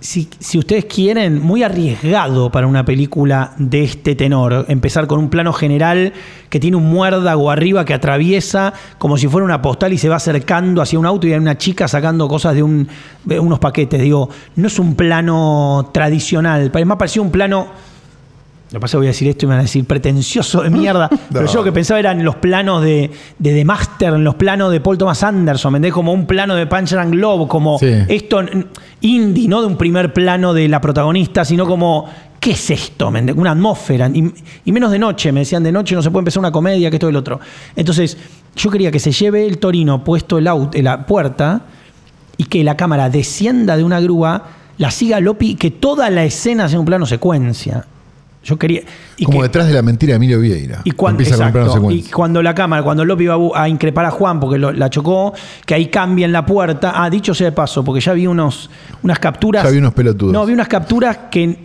si, ustedes quieren, muy arriesgado para una película de este tenor. Empezar con un plano general que tiene un muérdago arriba que atraviesa como si fuera una postal y se va acercando hacia un auto y hay una chica sacando cosas de, un- unos paquetes. Digo, no es un plano tradicional, es más parecido un plano... Lo que pasa es que voy a decir esto y me van a decir pretencioso de mierda. Pero yo lo que pensaba eran los planos de, de The Master, en los planos de Paul Thomas Anderson, ¿me entendés? Como un plano de Puncher and Globe, como Sí. esto indie, no de un primer plano de la protagonista, sino como, ¿qué es esto? Una atmósfera. Y, y menos de noche, me decían, de noche no se puede empezar una comedia, que esto y el otro. Entonces, yo quería que se lleve el Torino puesto el auto, en la puerta y que la cámara descienda de una grúa, la siga Lopi que toda la escena sea un plano secuencia. Yo quería. y Como que- detrás de la mentira de Emilio Vieira. y cuando, exacto, y cuando la cámara, cuando Lopi va a increpar a Juan porque lo- la chocó, que ahí cambia en la puerta. Ah, dicho sea de paso, porque ya vi unos, unas capturas. Ya vi unos pelotudos. No, vi unas capturas que en,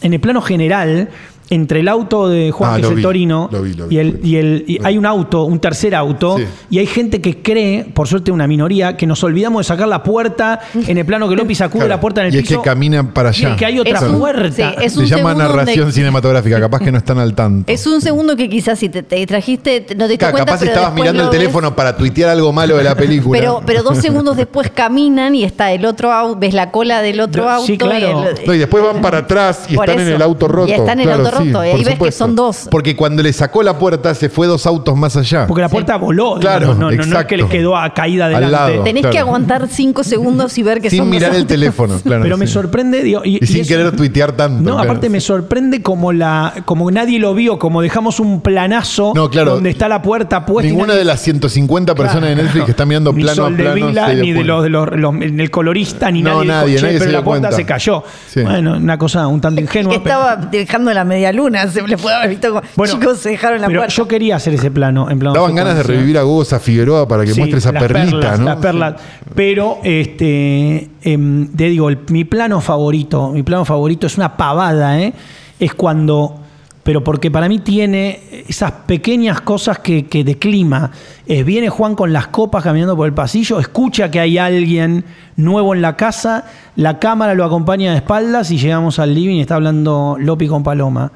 en el plano general, entre el auto de Juan, Ah, que lo es el vi, Torino, lo vi, lo vi, y, el, y, el, y hay un auto, un tercer auto, Sí. y hay gente que cree, por suerte una minoría, que nos olvidamos de sacar la puerta en el plano que Lopi sacude Claro. la puerta en el y es piso. que caminan para y allá. es que hay otra Es un- puerta. sí, es Se llama narración donde- cinematográfica, capaz que no están al tanto. Es un segundo que quizás si te, te distrajiste, te- no te diste Claro, cuenta, capaz pero estabas mirando el ves. teléfono para tuitear algo malo de la película. Pero, pero dos segundos después caminan y está el otro auto, ves la cola del otro Sí, auto. y claro. el- No, y después van para atrás y Por están en el auto roto. Y están en el auto sí, roto, y por ahí ves que son dos. Porque cuando le sacó la puerta se fue dos autos más allá. Porque la puerta voló. Claro, no, no, no es exacto. que le quedó a caída Al adelante. lado. Tenés claro. que aguantar cinco segundos y ver que Sin son dos mirar el autos. teléfono, claro. Pero me sorprende. digo, y, Y sin eso- querer tuitear tanto. No, claro. aparte me sorprende como la, como nadie lo vio, como dejamos un planazo No, claro. donde está la puerta puesta. Ninguna nadie- de las 150 personas de Netflix que están mirando ni plano Sol a de plano. Vila, ni de los, de los, los- el colorista, ni No, nadie. dijo, nadie, "Che, nadie pero la puerta cuenta". se cayó. Bueno, una cosa un tanto ingenua. estaba dejando la media luna, se le puede haber visto como Bueno, chicos se dejaron la pero puerta. yo quería hacer ese plano. En plano Daban ganas de revivir a Goza Figueroa para que Sí, muestre esa las perlita, perlas, ¿no? Las perlas. Pero, este, em, te digo, el- mi plano favorito, mi plano favorito es una pavada, ¿eh? Es cuando, pero porque para mí tiene esas pequeñas cosas que, que de clima. Eh, viene Juan con las copas caminando por el pasillo, escucha que hay alguien nuevo en la casa, la cámara lo acompaña de espaldas y llegamos al living y está hablando Lopi con Paloma.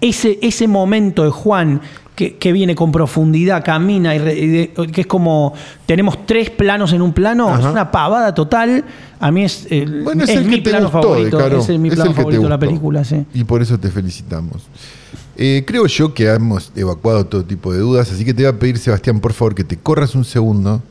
Ese, ese momento de Juan que, que viene con profundidad, camina, y re- y de- que es como tenemos tres planos en un plano, Ajá. es una pavada total. A mí es, eh, Bueno, es, es el mi plano gustó, favorito. Es mi Es plano el que te favorito de la película, sí. Y por eso te felicitamos. Eh, creo yo que hemos evacuado todo tipo de dudas, así que te voy a pedir, Sebastián, por favor, que te corras un segundo.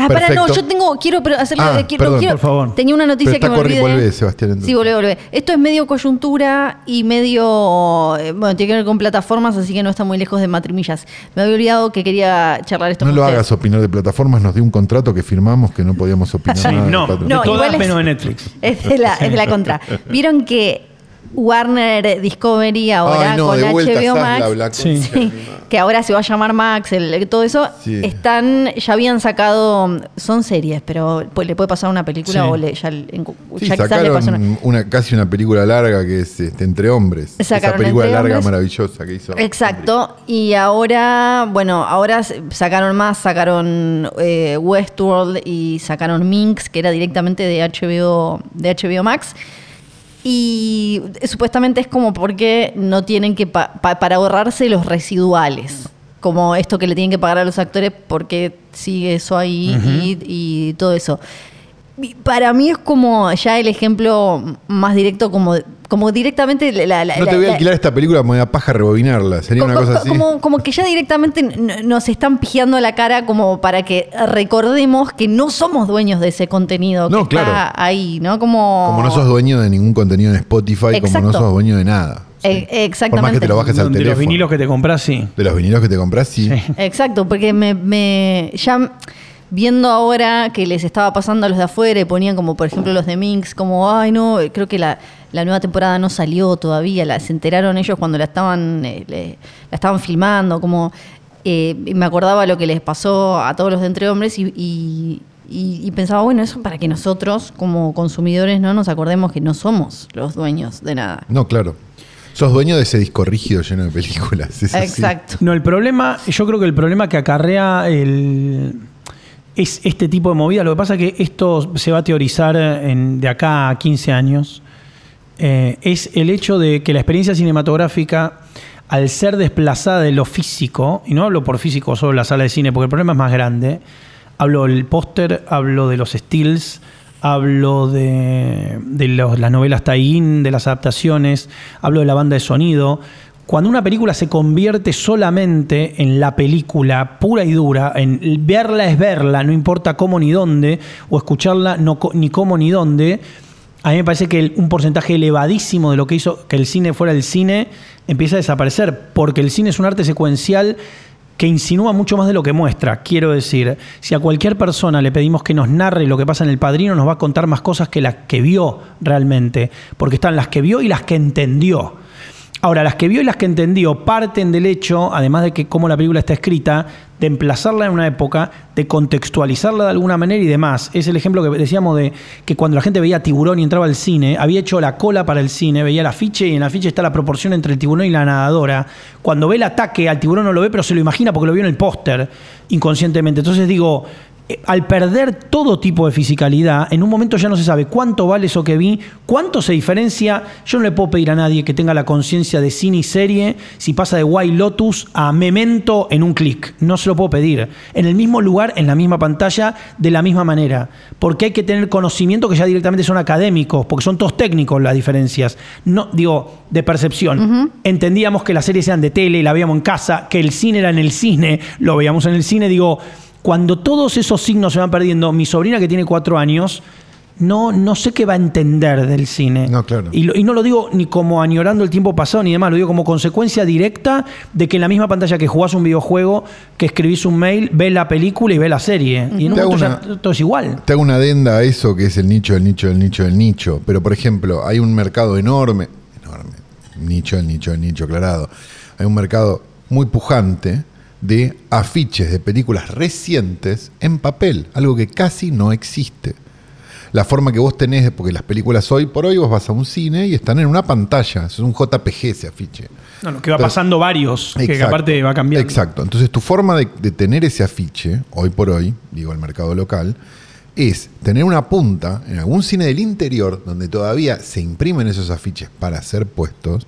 Ah, para, no, Perfecto. yo tengo, quiero pero hacerle, Ah, eh, quiero, perdón. quiero- Por favor. Tenía una noticia Pero está que me olvidé. volvé, Sebastián, entonces. Sí, volvé, volvé. Esto es medio coyuntura y medio, eh, bueno, tiene que ver con plataformas, así que no está muy lejos de matrimillas. Me había olvidado que quería charlar esto No con lo ustedes. hagas opinar de plataformas, nos dio un contrato que firmamos que no podíamos opinar Sí, nada. de no, de No, todas igual es- menos de Netflix. Es de la, es de la contra. Vieron que Warner Discovery ahora Ay, no, con HBO Max, Black Sí. Ops. Sí, que ahora se va a llamar Max, el- todo eso, Sí. están, ya habán sacado, son series, pero pues, le puede pasar una película Sí. o le, ya, en- Sí, ya quizás le pasó una. sacaron una, casi una película larga que es este, Entre Hombres. Sacaron Esa película Entre larga Hombres. maravillosa que hizo. Exacto, y ahora, bueno, ahora sacaron más, sacaron eh, Westworld y sacaron Minx, que era directamente de HBO, de HBO Max. Y supuestamente es como porque no tienen que, pa- pa- para ahorrarse los residuales, como esto que le tienen que pagar a los actores porque sigue eso ahí y, y todo eso. Para mí es como ya el ejemplo más directo, como, como directamente la, la- No te voy a la- alquilar esta película, me da paja rebobinarla. Sería una como, cosa así. como- como que ya directamente nos están pijando la cara como para que recordemos que no somos dueños de ese contenido No, que está claro. ahí, ¿no? Como, Como no sos dueño de ningún contenido en Spotify, como no Exacto. sos dueño de nada. Eh, Por más exactamente. que te lo bajes al de teléfono. los vinilos que te compras, sí. De los vinilos que te compras, sí. Sí. Exacto, porque me, me- ya viendo ahora que les estaba pasando a los de afuera y ponían como por ejemplo los de Minx, como, ay no, creo que la, la nueva temporada no salió todavía, la, se enteraron ellos cuando la estaban, eh, le- la estaban filmando, como eh, y me acordaba lo que les pasó a todos los de Entre Hombres y, y- y- y pensaba, bueno, eso para que nosotros como consumidores no nos acordemos que no somos los dueños de nada. No, claro. Sos dueño de ese disco rígido lleno de películas. es así. Exacto. No, el problema, yo creo que el problema que acarrea el, es este tipo de movida. Lo que pasa es que esto se va a teorizar en- de acá a 15 años. eh, es el hecho de que la experiencia cinematográfica, al ser desplazada de lo físico, y no hablo por físico solo la sala de cine, porque el problema es más grande, hablo del póster, hablo de los stills, hablo de, las novelas tie-in, de las adaptaciones, hablo de la banda de sonido. Cuando una película se convierte solamente en la película pura y dura, en verla es verla, no importa cómo ni dónde, o escucharla no, ni cómo ni dónde, a mí me parece que un porcentaje elevadísimo de lo que hizo que el cine fuera el cine empieza a desaparecer, porque el cine es un arte secuencial que insinúa mucho más de lo que muestra. Quiero decir, si a cualquier persona le pedimos que nos narre lo que pasa en el padrino, nos va a contar más cosas que las que vio realmente, porque están las que vio y las que entendió. Ahora, las que vio y las que entendió parten del hecho, además de que cómo la película está escrita, de emplazarla en una época, de contextualizarla de alguna manera y demás. Es el ejemplo que decíamos de que cuando la gente veía tiburón y entraba al cine, había hecho la cola para el cine, veía el afiche y en el afiche está la proporción entre el tiburón y la nadadora. Cuando ve el ataque, al tiburón no lo ve, pero se lo imagina porque lo vio en el póster inconscientemente. Entonces digo, al perder todo tipo de fisicalidad, en un momento ya no se sabe cuánto vale eso que vi, cuánto se diferencia. Yo no le puedo pedir a nadie que tenga la conciencia de cine y serie si pasa de White Lotus a Memento en un clic. No se lo puedo pedir. En el mismo lugar, en la misma pantalla, de la misma manera. Porque hay que tener conocimiento que ya directamente son académicos, porque son todos técnicos las diferencias. No, digo, de percepción. Entendíamos que las series eran de tele, la veíamos en casa, que el cine era en el cine, lo veíamos en el cine, digo cuando todos esos signos se van perdiendo, mi sobrina que tiene cuatro años, no, no sé qué va a entender del cine. No, claro. Y, lo- y no lo digo ni como añorando el tiempo pasado ni demás, lo digo como consecuencia directa de que en la misma pantalla que jugás un videojuego, que escribís un mail, ves la película y ves la serie. Y en un momento ya todo es igual. Te hago una adenda a eso que es el nicho, el nicho, el nicho, el nicho. Pero, por ejemplo, hay un mercado enorme, enorme, nicho, el nicho, el nicho, aclarado. Hay un mercado muy pujante de afiches de películas recientes en papel, algo que casi no existe. La forma que vos tenés, porque las películas hoy por hoy vos vas a un cine y están en una pantalla, es un JPG ese afiche. No, no, que va Entonces- pasando varios, que Exacto. aparte va cambiando. Exacto. Entonces, tu forma de, de tener ese afiche, hoy por hoy, digo, el mercado local, es tener una punta en algún cine del interior donde todavía se imprimen esos afiches para ser puestos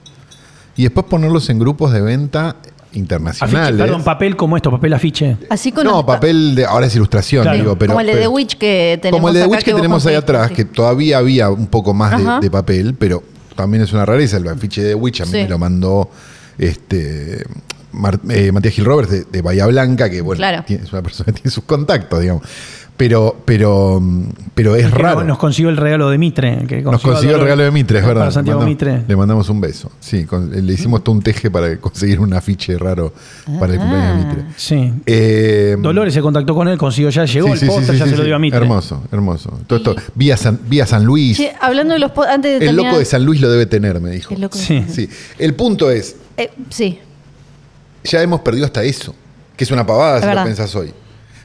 y después ponerlos en grupos de venta Afiche, internacionales. perdón, papel como esto, papel afiche. Así con no, papel de. Ahora es ilustración, Claro. digo, pero. como el de The Witch que tenemos como el de The Witch que, tenemos ahí atrás, sí. que todavía había un poco más de, papel, pero también es una rareza. El afiche de The Witch a mí Sí. me lo mandó este Mar- eh, Matías Gil Roberts de, de Bahía Blanca, que bueno, Claro. tiene- es una persona que tiene sus contactos, digamos. Pero, pero, pero es Que raro. no- Nos consiguió el regalo de Mitre. que Nos consiguió el regalo de Mitre, es verdad. Santiago Le Mitre. mandamos- Le mandamos un beso. Sí, con- le hicimos todo un teje para conseguir un afiche raro para el cumpleaños de Mitre. Sí. Eh, Dolores se contactó con él, consiguió ya, llegó sí, el sí, sí, póster, sí, ya sí, se lo dio a Mitre. Hermoso, hermoso. Todo esto, vía San, vía San Luis. Che, hablando de los antes de el terminar- loco de San Luis lo debe tener, me dijo. El loco de Sí. San Luis. Sí. El punto es, Eh, sí. ya hemos perdido hasta eso, que es una pavada Es si verdad. lo pensás hoy.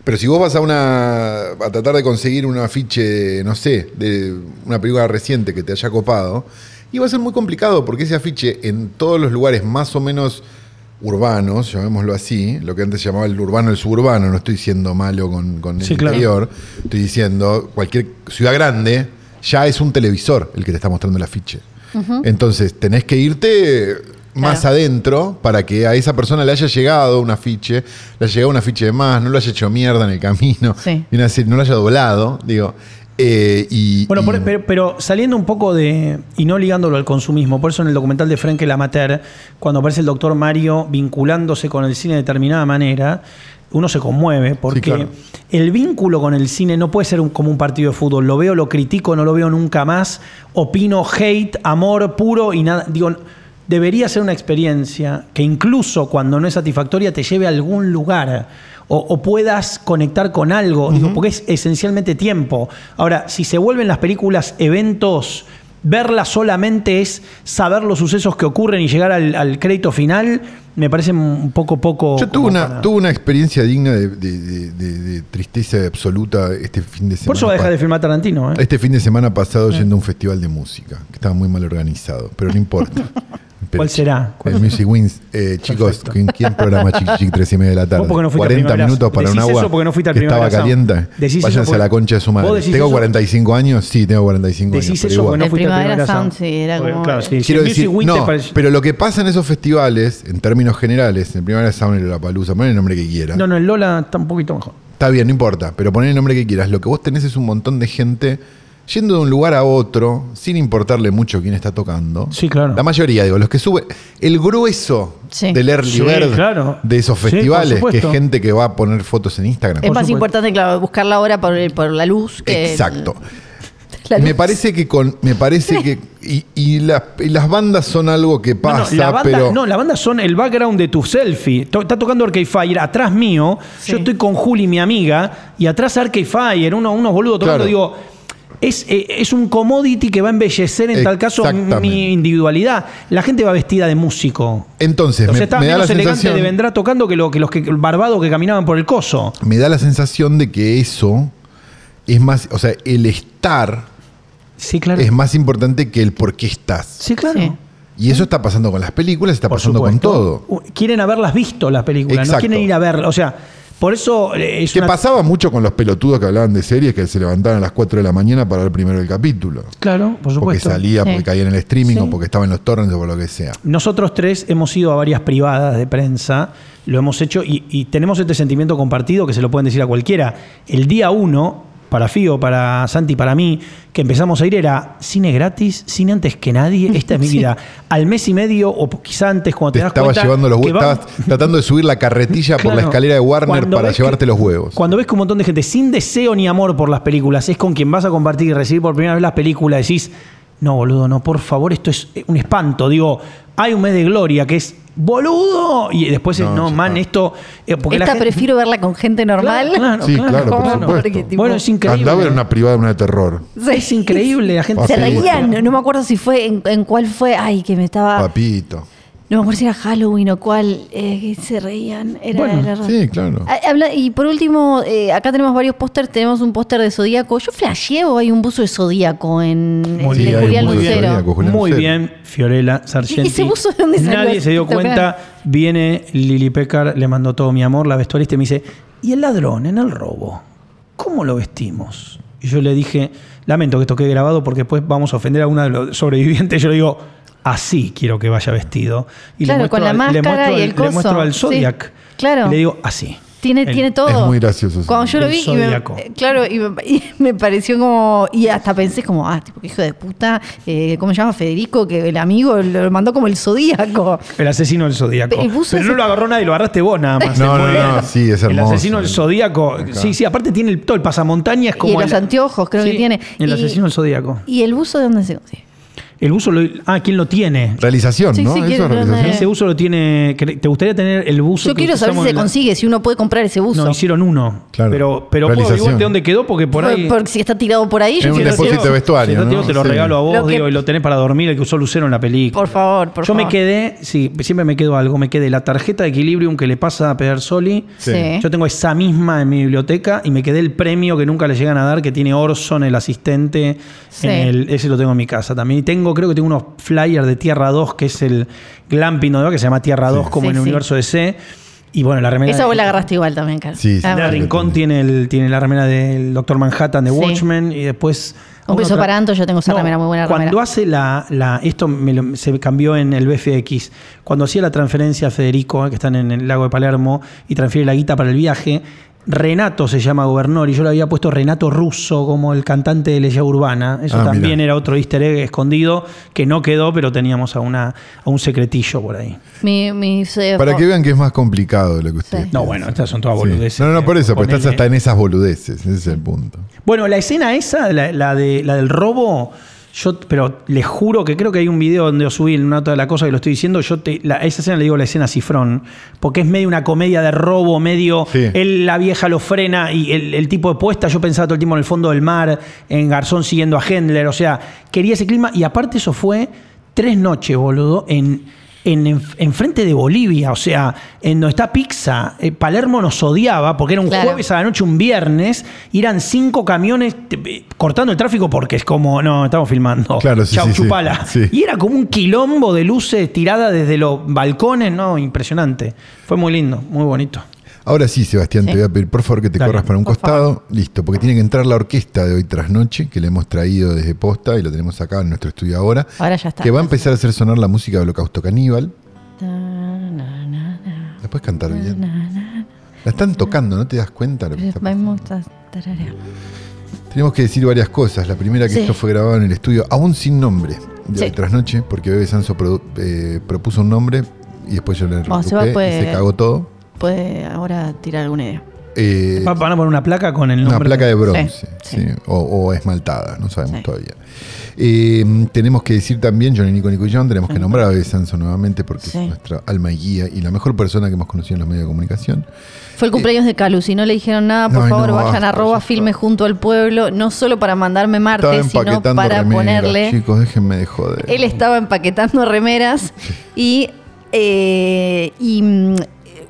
Pero si vos vas a una a tratar de conseguir un afiche, no sé, de una película reciente que te haya copado, y va a ser muy complicado porque ese afiche en todos los lugares más o menos urbanos, llamémoslo así, lo que antes se llamaba el urbano, el suburbano, no estoy siendo malo con, con el Sí, claro. interior, estoy diciendo cualquier ciudad grande ya es un televisor el que te está mostrando el afiche. Entonces tenés que irte más Claro. adentro para que a esa persona le haya llegado un afiche, le haya llegado un afiche de más, no lo haya hecho mierda en el camino, Sí. viene a decir, no lo haya doblado, digo. eh, y, Bueno, y- por- pero, pero saliendo un poco de. y no ligándolo al consumismo, por eso en el documental de Frenkel Amateur, cuando aparece el doctor Mario vinculándose con el cine de determinada manera, uno se conmueve, porque claro. el vínculo con el cine no puede ser un- como un partido de fútbol. Lo veo, lo critico, no lo veo nunca más. Opino hate, amor puro y nada. Digo. Debería ser una experiencia que incluso cuando no es satisfactoria te lleve a algún lugar o, o puedas conectar con algo, digo, porque es esencialmente tiempo. Ahora, si se vuelven las películas eventos, verlas solamente es saber los sucesos que ocurren y llegar al, al crédito final, me parece un poco poco. Yo tuve una, para- tuve una experiencia digna de, de- de- de- de tristeza absoluta este fin de semana. Por eso va a dejar de filmar Tarantino, ¿eh? Este fin de semana pasado yendo a un festival de música, que estaba muy mal organizado, pero no importa. Pero ¿Cuál será? El Music Wins. Eh, chicos. ¿quién, quién programa Chic Chic 3 y media de la tarde? No fuiste a 40 Primavera minutos para un Decís agua no fuiste al que estaba caliente. Decís Váyanse a la concha de su ¿Vos madre. decís ¿Tengo eso? 45 años? Sí, tengo 45 años. Decís eso igual. porque no El fuiste Primavera Sound, Sound. sí, era como- Claro, sí, Quiero el decir, no, pero lo que pasa en esos festivales, en términos generales, en el Primavera Sound y la Palusa, ponen el nombre que quieras. No, no, el Lola está un poquito mejor. Está bien, no importa, pero poner el nombre que quieras. Lo que vos tenés es un montón de gente yendo de un lugar a otro, sin importarle mucho quién está tocando. Sí, claro. La mayoría, digo, los que suben. El grueso Sí. del early Sí, bird claro. de esos Sí, festivales, que es gente que va a poner fotos en Instagram. Es más supuesto. importante, claro, buscar la hora por, por la luz que. Exacto. Me parece que con. Me parece que. Y, y las, y las bandas son algo que pasa, no, la banda, pero. no, la banda son el background de tu selfie. To- Está tocando Arcade Fire atrás mío. Sí. Yo estoy con Juli, mi amiga, y atrás Arcade Fire, uno, unos boludos tocando. Claro. Digo, es, eh, es un commodity que va a embellecer en tal caso mi individualidad. La gente va vestida de músico. Entonces, O sea, me, está me da la menos elegante sensación, de vendrá tocando que, lo, que los que, el barbado que caminaban por el coso. me da la sensación de que eso es más, o sea, el estar Sí, claro. es más importante que el por qué estás. Sí, claro. Sí. Y eso está pasando con las películas, está Por pasando supuesto. con todo. Quieren haberlas visto las películas, no quieren ir a verlas. O sea, por eso eh, es Que una- pasaba mucho con los pelotudos que hablaban de series que se levantaban a las 4 de la mañana para ver primero el capítulo. Claro, por Porque supuesto. salía, Sí. porque caía en el streaming Sí. o porque estaba en los torrents o por lo que sea. Nosotros tres hemos ido a varias privadas de prensa, lo hemos hecho y, y tenemos este sentimiento compartido que se lo pueden decir a cualquiera. El día uno, para Fío, para Santi, para mí, que empezamos a ir era cine gratis, cine antes que nadie, esta es mi vida. Al mes y medio o quizá antes cuando te, Te das estaba cuenta llevando los huevos, estabas tratando de subir la carretilla por la escalera de Warner para que- llevarte los huevos. Cuando ves que un montón de gente sin deseo ni amor por las películas es con quien vas a compartir y recibir por primera vez las películas, decís, no, boludo, no, por favor, esto es un espanto. Digo, hay un mes de gloria que es boludo. Y después es, No, no, ya man, esto. eh, porque la Esta gente- prefiero verla con gente normal. Claro, sí, claro, por Como supuesto. porque, tipo, Bueno, es increíble. Andaba en una privada, una de terror. Sí. Es increíble, la gente Se reían, no, no me acuerdo si fue, en, en cuál fue, ay, que me estaba, Papito. No me acuerdo si era Halloween o cuál, eh, que se reían, era, Bueno, era. Sí, claro. Ah, habla- y por último, eh, acá tenemos varios pósters, tenemos un póster de Zodíaco, yo flasheo o hay un buzo de Zodíaco en Muy bien, Julián muy bien. Lucero. Zodíaco. Julián Muy Lucero. bien, Fiorella Sargenti. ¿Ese buzo de dónde salió? Nadie se dio cuenta. Viene Lili Pecar, le mandó todo mi amor, la vestuarista, y me dice, ¿y el ladrón en el robo? ¿Cómo lo vestimos? Y yo le dije, lamento que esto quede grabado porque después vamos a ofender a uno de los sobrevivientes. Yo le digo, así quiero que vaya vestido. Y Claro, con la al- máscara muestro y al- el coso. Le muestro al Sí, Zodiac. claro. Y le digo, así. Tiene, El- tiene todo. es muy gracioso. Cuando yo lo vi, y me, Zodíaco. eh, claro, y me, y me pareció como. Y hasta pensé como, ah, tipo, qué hijo de puta. Eh, ¿Cómo se llama Federico? Que el amigo lo mandó como el zodíaco. El asesino del Zodíaco. El buzo Pero ese- no lo agarró nadie, lo agarraste vos nada más. No, no, no, sí, es hermoso. El asesino del Zodíaco. Acá. Sí, sí, aparte tiene el, todo el pasamontañas como. y los el- anteojos, creo Sí, que tiene. El Y- asesino del Zodíaco. ¿Y el buzo de dónde se consigue? El buzo lo. Ah, ¿quién lo tiene? Realización, Sí, ¿no? sí, Eso quiero- es realización. Ese buzo lo tiene. ¿Te gustaría tener el buzo? Yo que quiero saber si usamos se en la- consigue, si uno puede comprar ese buzo. No, hicieron uno. Claro. Pero, pero puedo Realización. averiguarte dónde quedó porque por ahí. Porque si está tirado por ahí, Es yo un quiero depósito saber. de vestuario, Si no, ¿no? tío, te lo Sí. regalo a vos, Lo que- digo, y lo tenés para dormir, el que usó Lucero en la película. Por favor, por Yo favor. me quedé, sí, siempre me quedo algo, me quedé la tarjeta de Equilibrium que le pasa a Pedersoli. Sí. Yo tengo esa misma en mi biblioteca y me quedé el premio que nunca le llegan a dar, que tiene Orson, el asistente. Sí. En el, ese lo tengo en mi casa también. Y tengo, creo que tengo unos flyers de Tierra 2, que es el glamping, ¿no? que se llama Tierra 2, como Sí, en el sí. universo de C. Y bueno, la remera. Esa vos la agarraste igual también, Carlos. Sí, sí. Ah, bueno. Rincón tiene, el, tiene la remera del Doctor Manhattan de Sí. Watchmen y después. Un beso para Anto, yo tengo esa remera, muy buena Cuando remera. hace la. la- esto me lo- se cambió en el BFX. Cuando hacía la transferencia a Federico, eh, que están en el lago de Palermo, y transfiere la guita para el viaje, Renato se llama gobernador y yo le había puesto Renato Russo como el cantante de Legión Urbana. Eso Ah, también mirá. era otro easter egg escondido que no quedó, pero teníamos a, una, a un secretillo por ahí. Mi, eh, Para que vean que es más complicado de lo que ustedes. Sí. No, bueno, estas son todas boludeces. No, no, no, por eso, porque estás hasta en esas boludeces. Ese es el punto. Bueno, la escena esa, la, la de, la del robo, yo, pero les juro que creo que hay un video donde os subí en una de la cosa que lo estoy diciendo. Yo te, la- a esa escena le digo la escena cifrón, porque es medio una comedia de robo, medio. Sí. Él, la vieja lo frena y el, el tipo de puesta. Yo pensaba todo el tiempo en el fondo del mar, en Garzón siguiendo a Hendler. O sea, quería ese clima. Y aparte, eso fue tres noches, boludo, en. En, en, en frente de Bolivia, o sea, en donde está Pizza, eh, Palermo nos odiaba porque era un Claro. jueves a la noche, un viernes, y eran cinco camiones te- eh, cortando el tráfico porque es como, no, estamos filmando. Claro, sí, Chau, sí, chupala. Sí. Y era como un quilombo de luces tiradas desde los balcones, no, impresionante. Fue muy lindo, muy bonito. Ahora sí, Sebastián, Sí. te voy a pedir por favor que te Dale, corras para un costado. Listo, porque tiene que entrar la orquesta de hoy tras noche, que le hemos traído desde posta y lo tenemos acá en nuestro estudio ahora. Ahora ya está. Que va a empezar a hacer sonar la música de Holocausto Caníbal. ¿La puedes cantar bien? La están tocando, ¿no te das cuenta? Lo que está pasando? Tenemos que decir varias cosas. La primera que Sí. esto fue grabado en el estudio, aún sin nombre, de Sí. hoy tras noche, porque Bebe Sanso eh, propuso un nombre y después yo le Seba y se cagó todo. Puede ahora tirar alguna idea. eh, Va- Van a poner una placa con el nombre. una placa de bronce, Sí, sí, O, o esmaltada, no sabemos Sí. todavía. Eh, tenemos que decir también, Johnny Nico Nico y John, tenemos que nombrar a Bebe Sanso nuevamente porque Sí. es nuestra alma y guía y la mejor persona que hemos conocido en los medios de comunicación. Fue el cumpleaños de Calu. Si no le dijeron nada, por favor, no, vayan a arroba filme junto al pueblo, no solo para mandarme martes, sino para remeras, ponerle. Chicos, déjenme de joder. Él estaba empaquetando remeras y, eh, y mm,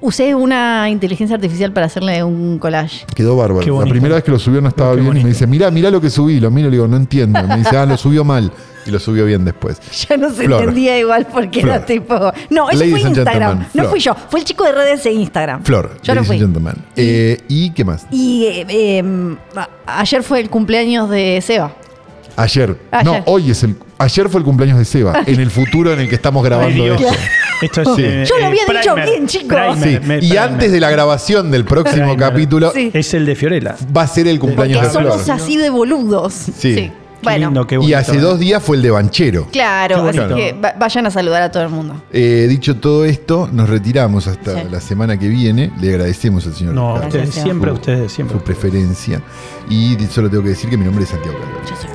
usé una inteligencia artificial para hacerle un collage. Quedó bárbaro. La primera vez que lo subió no estaba Qué bien y bonito. me dice, mirá, mirá lo que subí. Lo miro y le digo, no entiendo. Me dice, ah, lo subió mal. Y lo subió bien después. Ya no se Flor. entendía igual porque Flor. era tipo. No, eso Ladies fue Instagram. No fui yo, fue el chico de redes de Instagram. Flor, Yo no ladies fui. and gentlemen. Eh, ¿Y qué más? Y eh, eh, ayer fue el cumpleaños de Seba. Ayer. Ayer. No, hoy es el. Ayer fue el cumpleaños de Seba. en el futuro en el que estamos Ay, grabando Dios. esto. Esto es. Sí. eh, Yo lo había eh, dicho primer. bien, chicos. Primer, Sí, me- Y primer. antes de la grabación del próximo Primer. capítulo, Sí. Es el de Fiorella. va a ser el cumpleaños Porque de Flor. somos así de boludos. Sí. Qué Bueno, lindo, qué Y hace dos días fue el de Banchero. claro, así que va- vayan a saludar a todo el mundo. Eh, dicho todo esto, nos retiramos hasta Sí. la semana que viene. Le agradecemos al señor No, Ricardo siempre su- ustedes, siempre. su preferencia. Y solo tengo que decir que mi nombre es Santiago Calderón.